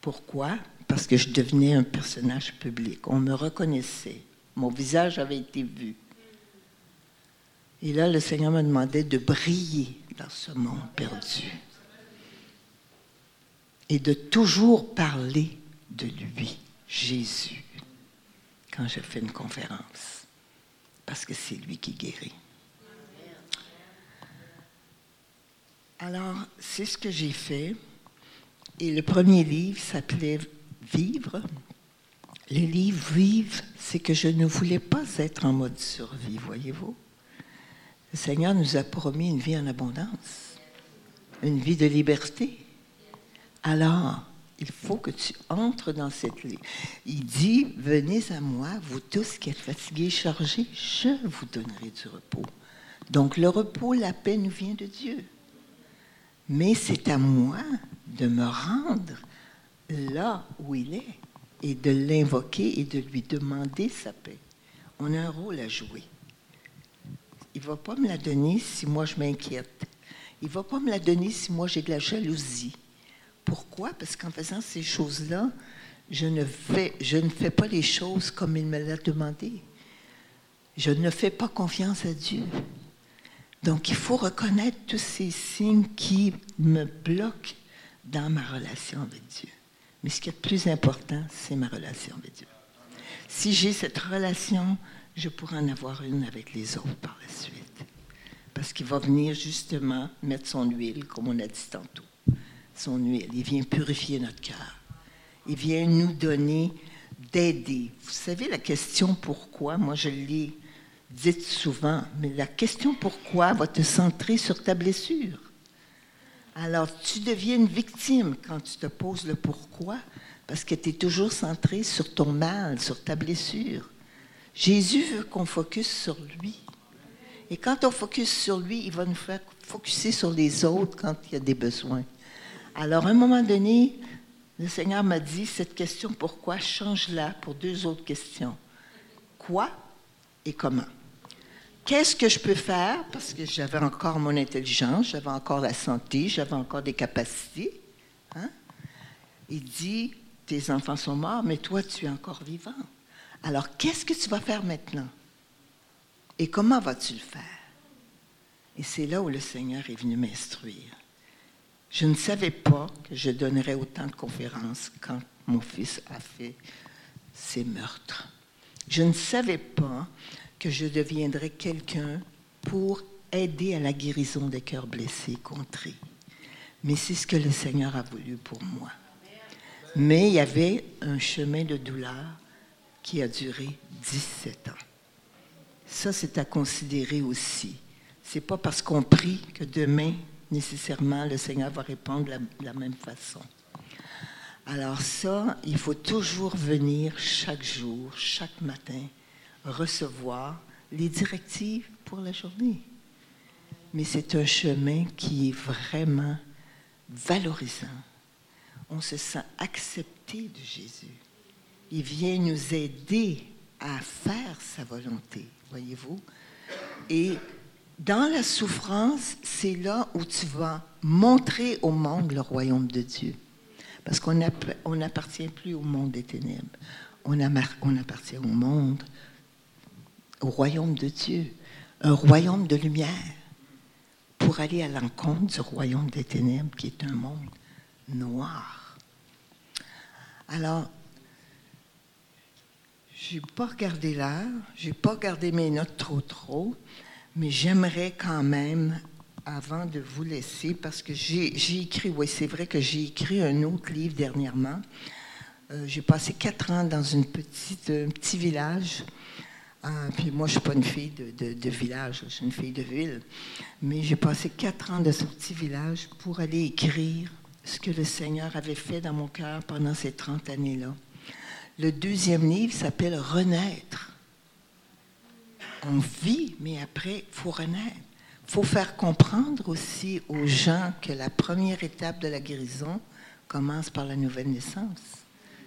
Pourquoi? Parce que je devenais un personnage public. On me reconnaissait. Mon visage avait été vu. Et là, le Seigneur me demandait de briller dans ce monde perdu. Et de toujours parler de lui, Jésus. quand je fais une conférence, parce que c'est lui qui guérit. Alors, c'est ce que j'ai fait. Et le premier livre s'appelait Vivre. Le livre Vivre, c'est que je ne voulais pas être en mode survie, voyez-vous. Le Seigneur nous a promis une vie en abondance, une vie de liberté. Alors, il faut que tu entres dans cette vie. Il dit, venez à moi, vous tous qui êtes fatigués, chargés, je vous donnerai du repos. Donc le repos, la paix nous vient de Dieu. Mais c'est à moi de me rendre là où il est et de l'invoquer et de lui demander sa paix. On a un rôle à jouer. Il ne va pas me la donner si moi je m'inquiète. Il ne va pas me la donner si moi j'ai de la jalousie. Pourquoi? Parce qu'en faisant ces choses-là, je ne, fais, pas les choses comme il me l'a demandé. Je ne fais pas confiance à Dieu. Donc, il faut reconnaître tous ces signes qui me bloquent dans ma relation avec Dieu. Mais ce qui est le plus important, c'est ma relation avec Dieu. Si j'ai cette relation, je pourrai en avoir une avec les autres par la suite. Parce qu'il va venir justement mettre son huile, comme on a dit tantôt. Son huile. Il vient purifier notre cœur. Il vient nous donner d'aider. Vous savez, la question pourquoi, moi je l'ai dite souvent, mais la question pourquoi va te centrer sur ta blessure? Alors, tu deviens une victime quand tu te poses le pourquoi, parce que tu es toujours centré sur ton mal, sur ta blessure. Jésus veut qu'on focus sur lui. Et quand on focus sur lui, il va nous faire focuser sur les autres quand il y a des besoins. Alors, à un moment donné, le Seigneur m'a dit, cette question pourquoi, change-la pour deux autres questions? Quoi et comment? Qu'est-ce que je peux faire? Parce que j'avais encore mon intelligence, j'avais encore la santé, j'avais encore des capacités. Hein? Il dit, tes enfants sont morts, mais toi, tu es encore vivant. Alors, qu'est-ce que tu vas faire maintenant? Et comment vas-tu le faire? Et c'est là où le Seigneur est venu m'instruire. Je ne savais pas que je donnerais autant de conférences quand mon fils a fait ses meurtres. Je ne savais pas que je deviendrais quelqu'un pour aider à la guérison des cœurs blessés, contrés. Mais c'est ce que le Seigneur a voulu pour moi. Mais il y avait un chemin de douleur qui a duré 17 ans. Ça, c'est à considérer aussi. C'est pas parce qu'on prie que demain, nécessairement, le Seigneur va répondre de la, même façon. Alors ça, il faut toujours venir chaque jour, chaque matin, recevoir les directives pour la journée. Mais c'est un chemin qui est vraiment valorisant. On se sent accepté de Jésus. Il vient nous aider à faire sa volonté, voyez-vous. Et dans la souffrance, c'est là où tu vas montrer au monde le royaume de Dieu. Parce qu'on n'appartient plus au monde des ténèbres. On, appartient au monde au royaume de Dieu, un royaume de lumière, pour aller à l'encontre du royaume des ténèbres qui est un monde noir. Alors, je n'ai pas regardé l'heure, je n'ai pas regardé mes notes trop trop, mais j'aimerais quand même, avant de vous laisser, parce que j'ai écrit, oui, c'est vrai que j'ai écrit un autre livre dernièrement. Euh, j'ai passé quatre ans dans une petite, un petit village ah, puis moi, je ne suis pas une fille de, village, je suis une fille de ville. Mais j'ai passé quatre ans de ce petit village pour aller écrire ce que le Seigneur avait fait dans mon cœur pendant ces 30 années-là. Le deuxième livre s'appelle Renaître. On vit, mais après, il faut renaître. Il faut faire comprendre aussi aux gens que la première étape de la guérison commence par la nouvelle naissance.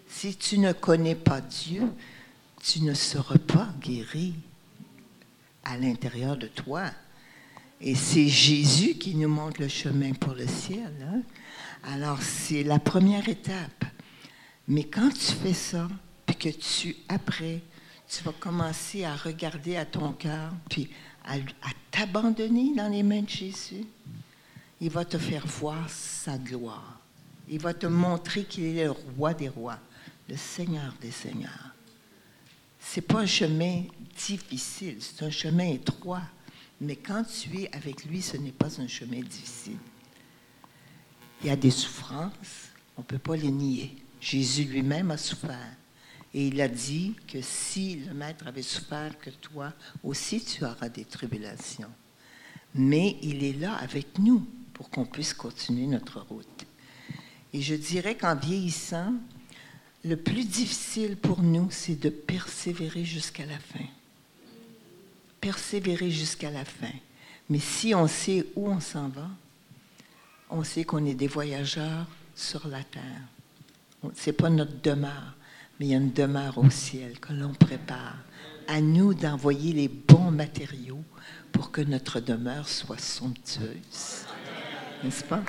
Si tu ne connais pas Dieu, tu ne seras pas guéri à l'intérieur de toi. Et c'est Jésus qui nous montre le chemin pour le ciel. Hein. Alors, c'est la première étape. Mais quand tu fais ça, puis que tu, après, tu vas commencer à regarder à ton cœur, puis à, t'abandonner dans les mains de Jésus, il va te faire voir sa gloire. Il va te montrer qu'il est le roi des rois, le Seigneur des seigneurs c'est pas un chemin difficile, c'est un chemin étroit. Mais quand tu es avec lui, ce n'est pas un chemin difficile. Il y a des souffrances, on ne peut pas les nier. Jésus lui-même a souffert. Et il a dit que si le Maître avait souffert que toi, aussi tu auras des tribulations. Mais il est là avec nous pour qu'on puisse continuer notre route. Et je dirais qu'en vieillissant, le plus difficile pour nous, c'est de persévérer jusqu'à la fin. Persévérer jusqu'à la fin. Mais si on sait où on s'en va, on sait qu'on est des voyageurs sur la terre. Ce n'est pas notre demeure, mais il y a une demeure au ciel que l'on prépare. À nous d'envoyer les bons matériaux pour que notre demeure soit somptueuse. N'est-ce pas?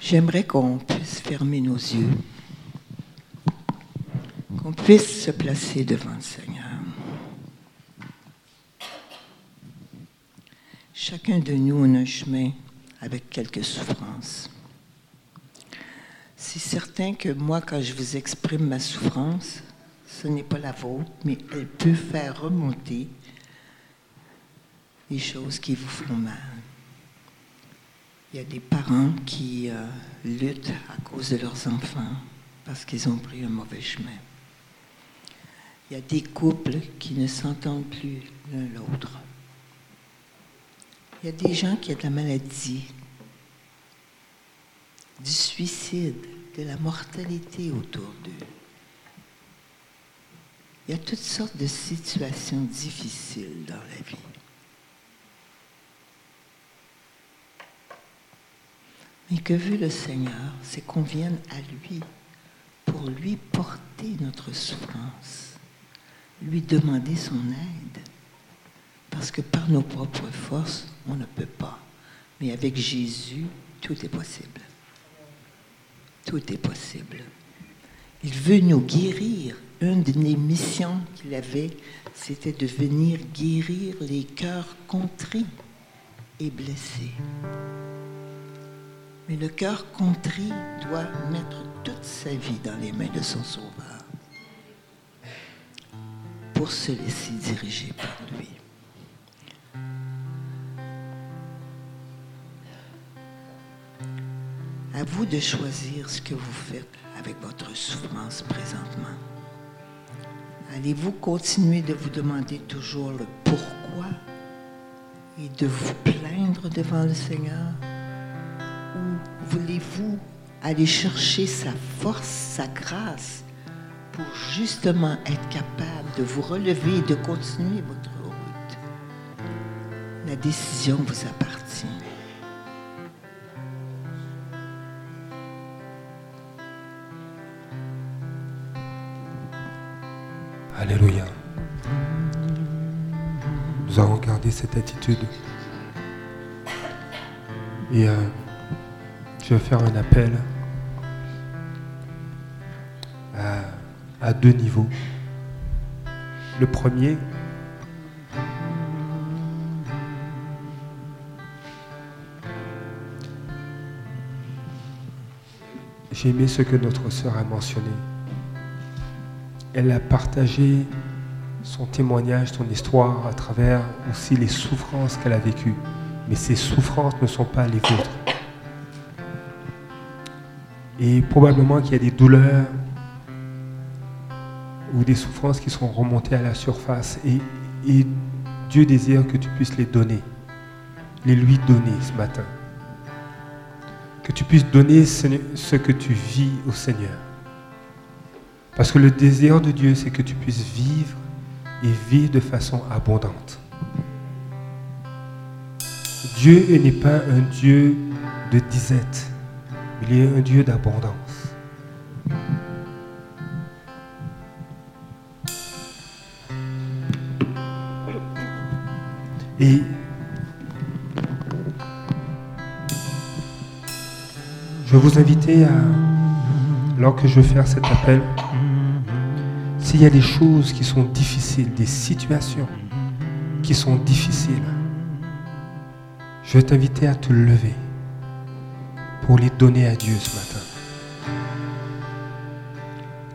J'aimerais qu'on puisse fermer nos yeux, qu'on puisse se placer devant le Seigneur. Chacun de nous a un chemin avec quelques souffrances. C'est certain que moi, quand je vous exprime ma souffrance, ce n'est pas la vôtre, mais elle peut faire remonter les choses qui vous font mal. Il y a des parents qui euh, luttent à cause de leurs enfants parce qu'ils ont pris un mauvais chemin. Il y a des couples qui ne s'entendent plus l'un l'autre. Il y a des gens qui ont de la maladie, du suicide, de la mortalité autour d'eux. Il y a toutes sortes de situations difficiles dans la vie. Mais que veut le Seigneur, c'est qu'on vienne à lui pour lui porter notre souffrance, lui demander son aide. Parce que par nos propres forces, on ne peut pas. Mais avec Jésus, tout est possible. Tout est possible. Il veut nous guérir. Une des missions qu'il avait, c'était de venir guérir les cœurs contrits et blessés. Mais le cœur contrit doit mettre toute sa vie dans les mains de son Sauveur pour se laisser diriger par lui. Vous de choisir ce que vous faites avec votre souffrance présentement. Allez-vous continuer de vous demander toujours le pourquoi et de vous plaindre devant le Seigneur? Ou voulez-vous aller chercher sa force, sa grâce pour justement être capable de vous relever et de continuer votre route? La décision vous appartient. Alléluia. Nous avons gardé cette attitude. Et euh, je vais faire un appel à, à deux niveaux. Le premier, j'ai aimé ce que notre sœur a mentionné. Elle a partagé son témoignage, son histoire à travers aussi les souffrances qu'elle a vécues. Mais ces souffrances ne sont pas les vôtres. Et probablement qu'il y a des douleurs ou des souffrances qui sont remontées à la surface. Et, Dieu désire que tu puisses les donner, les lui donner ce matin. Que tu puisses donner ce que tu vis au Seigneur. Parce que le désir de Dieu, c'est que tu puisses vivre et vivre de façon abondante. Dieu n'est pas un Dieu de disette, il est un Dieu d'abondance. Et je vais vous inviter à, alors que je vais faire cet appel, s'il y a des choses qui sont difficiles, des situations qui sont difficiles, je vais t'inviter à te lever pour les donner à Dieu ce matin.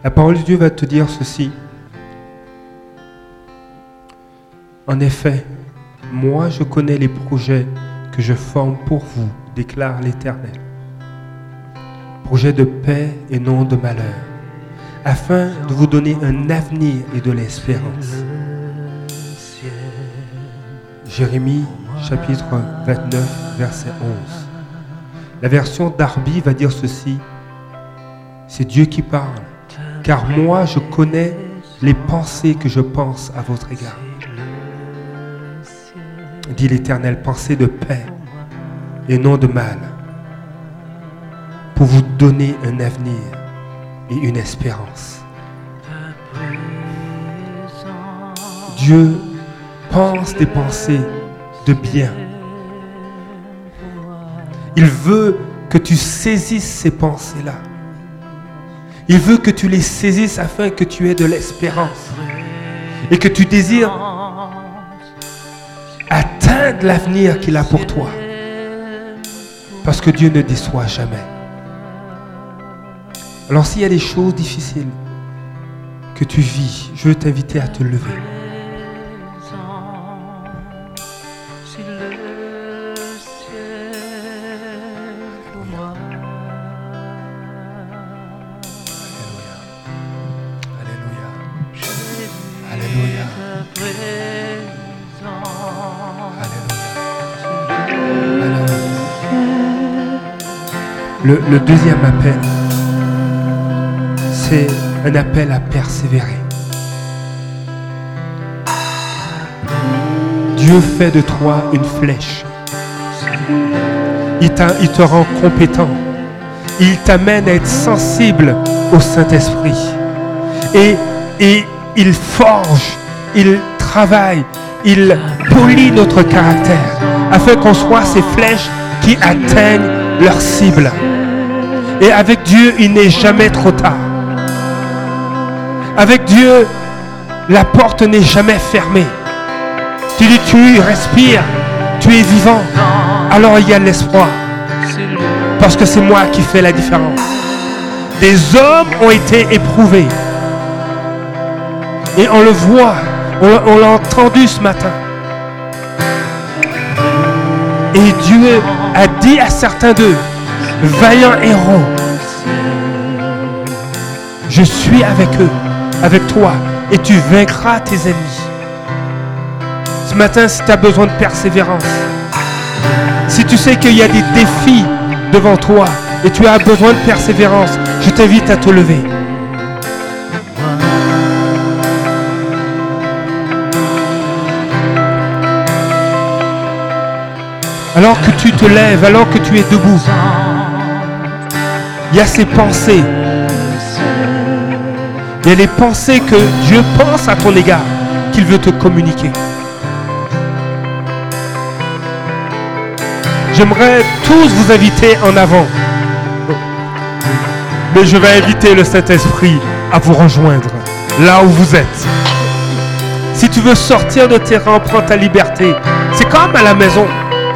La parole de Dieu va te dire ceci. En effet, moi je connais les projets que je forme pour vous, déclare l'Éternel. Projets de paix et non de malheur, afin de vous donner un avenir et de l'espérance. Jérémie chapitre 29, verset 11. La version d'Arby va dire ceci. C'est Dieu qui parle, car moi je connais les pensées que je pense à votre égard. Dit l'Éternel, pensée de paix et non de mal, pour vous donner un avenir et une espérance. Dieu pense des pensées de bien. Il veut que tu saisisses ces pensées-là. Il veut que tu les saisisses afin que tu aies de l'espérance et que tu désires atteindre l'avenir qu'il a pour toi. Parce que Dieu ne déçoit jamais. Alors s'il y a des choses difficiles que tu vis, je veux t'inviter à te lever. Le, deuxième appel, c'est un appel à persévérer. Dieu fait de toi une flèche. Il, te rend compétent. Il t'amène à être sensible au Saint-Esprit. Et, et il forge, il travaille, il polit notre caractère afin qu'on soit ces flèches qui atteignent leur cible. Et avec Dieu, il n'est jamais trop tard. Avec Dieu, la porte n'est jamais fermée. Tu dis, tu respires, tu es vivant. Alors il y a l'espoir. Parce que c'est moi qui fais la différence. Des hommes ont été éprouvés. Et on le voit, on, l'a entendu ce matin. Et Dieu a dit à certains d'eux, vaillant héros, je suis avec eux, avec toi, et tu vaincras tes ennemis. Ce matin, si tu as besoin de persévérance, si tu sais qu'il y a des défis devant toi et tu as besoin de persévérance, je t'invite à te lever. Alors que tu te lèves, alors que tu es debout, il y a ces pensées. A les pensées que Dieu pense à ton égard, qu'il veut te communiquer. J'aimerais tous vous inviter en avant. Mais je vais inviter le Saint-Esprit à vous rejoindre là où vous êtes. Si tu veux sortir de tes rangs, prends ta liberté. C'est comme à la maison.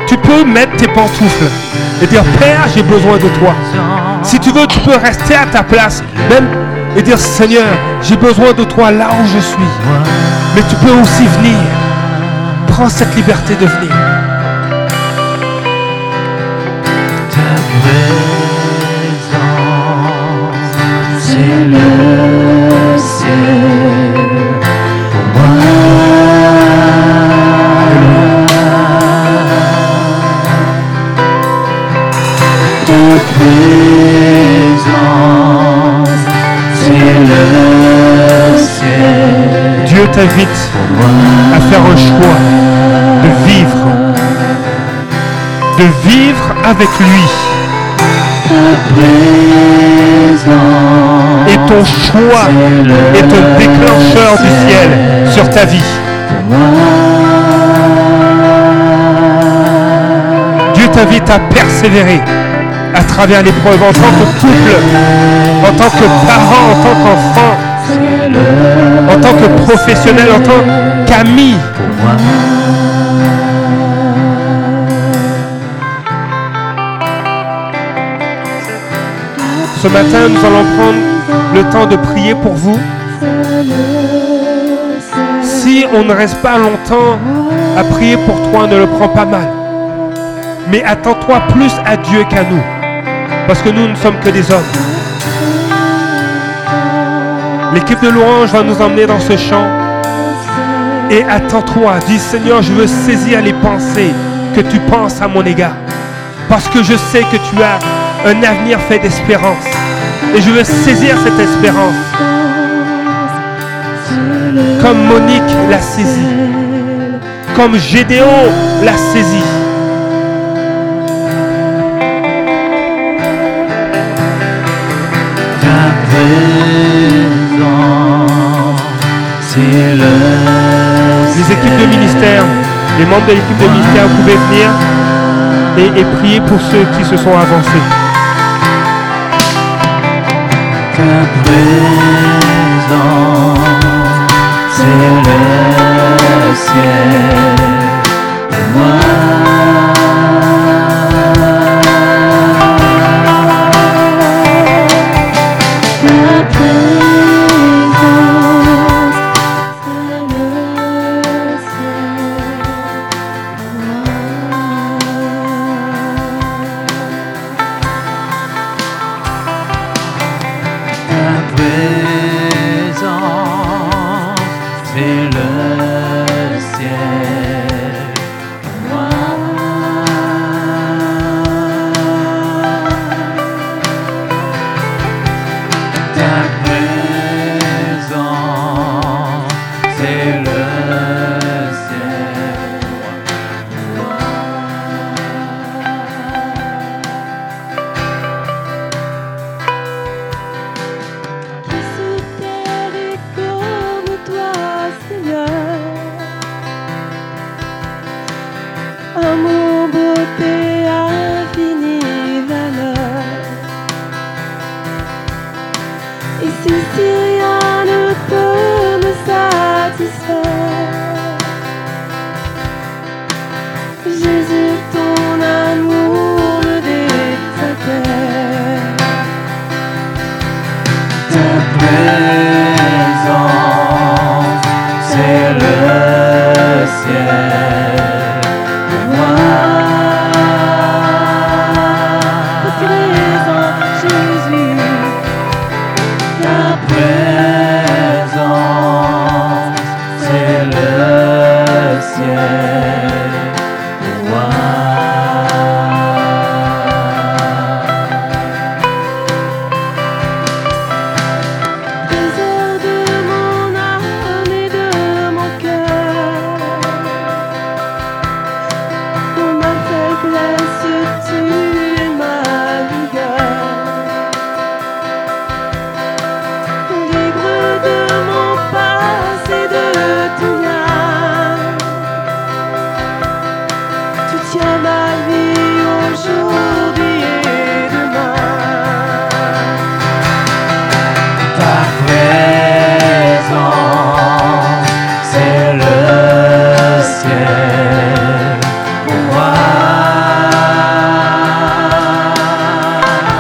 Tu peux mettre tes pantoufles et dire Père, j'ai besoin de toi. Si tu veux, tu peux rester à ta place, même et dire Seigneur, j'ai besoin de toi là où je suis. Mais tu peux aussi venir. Prends cette liberté de venir. c'est le t'invite à faire un choix de vivre, de vivre avec lui. Et ton choix est un déclencheur du ciel sur ta vie. Dieu t'invite à persévérer à travers l'épreuve en tant que couple, en tant que parent, en tant qu'enfant, en tant que professionnel, en tant qu'ami. Ce matin, nous allons prendre le temps de prier pour vous. Si on ne reste pas longtemps à prier pour toi, ne le prends pas mal. Mais attends-toi plus à Dieu qu'à nous. Parce que nous ne sommes que des hommes. L'équipe de louange va nous emmener dans ce chant. Et attends-toi, dis Seigneur, je veux saisir les pensées que tu penses à mon égard. Parce que je sais que tu as un avenir fait d'espérance. Et je veux saisir cette espérance. Comme Monique l'a saisi. Comme Gédéon l'a saisi. Les équipes de ministère, les membres de l'équipe de ministère, vous pouvez venir et, et prier pour ceux qui se sont avancés. C'est le ciel.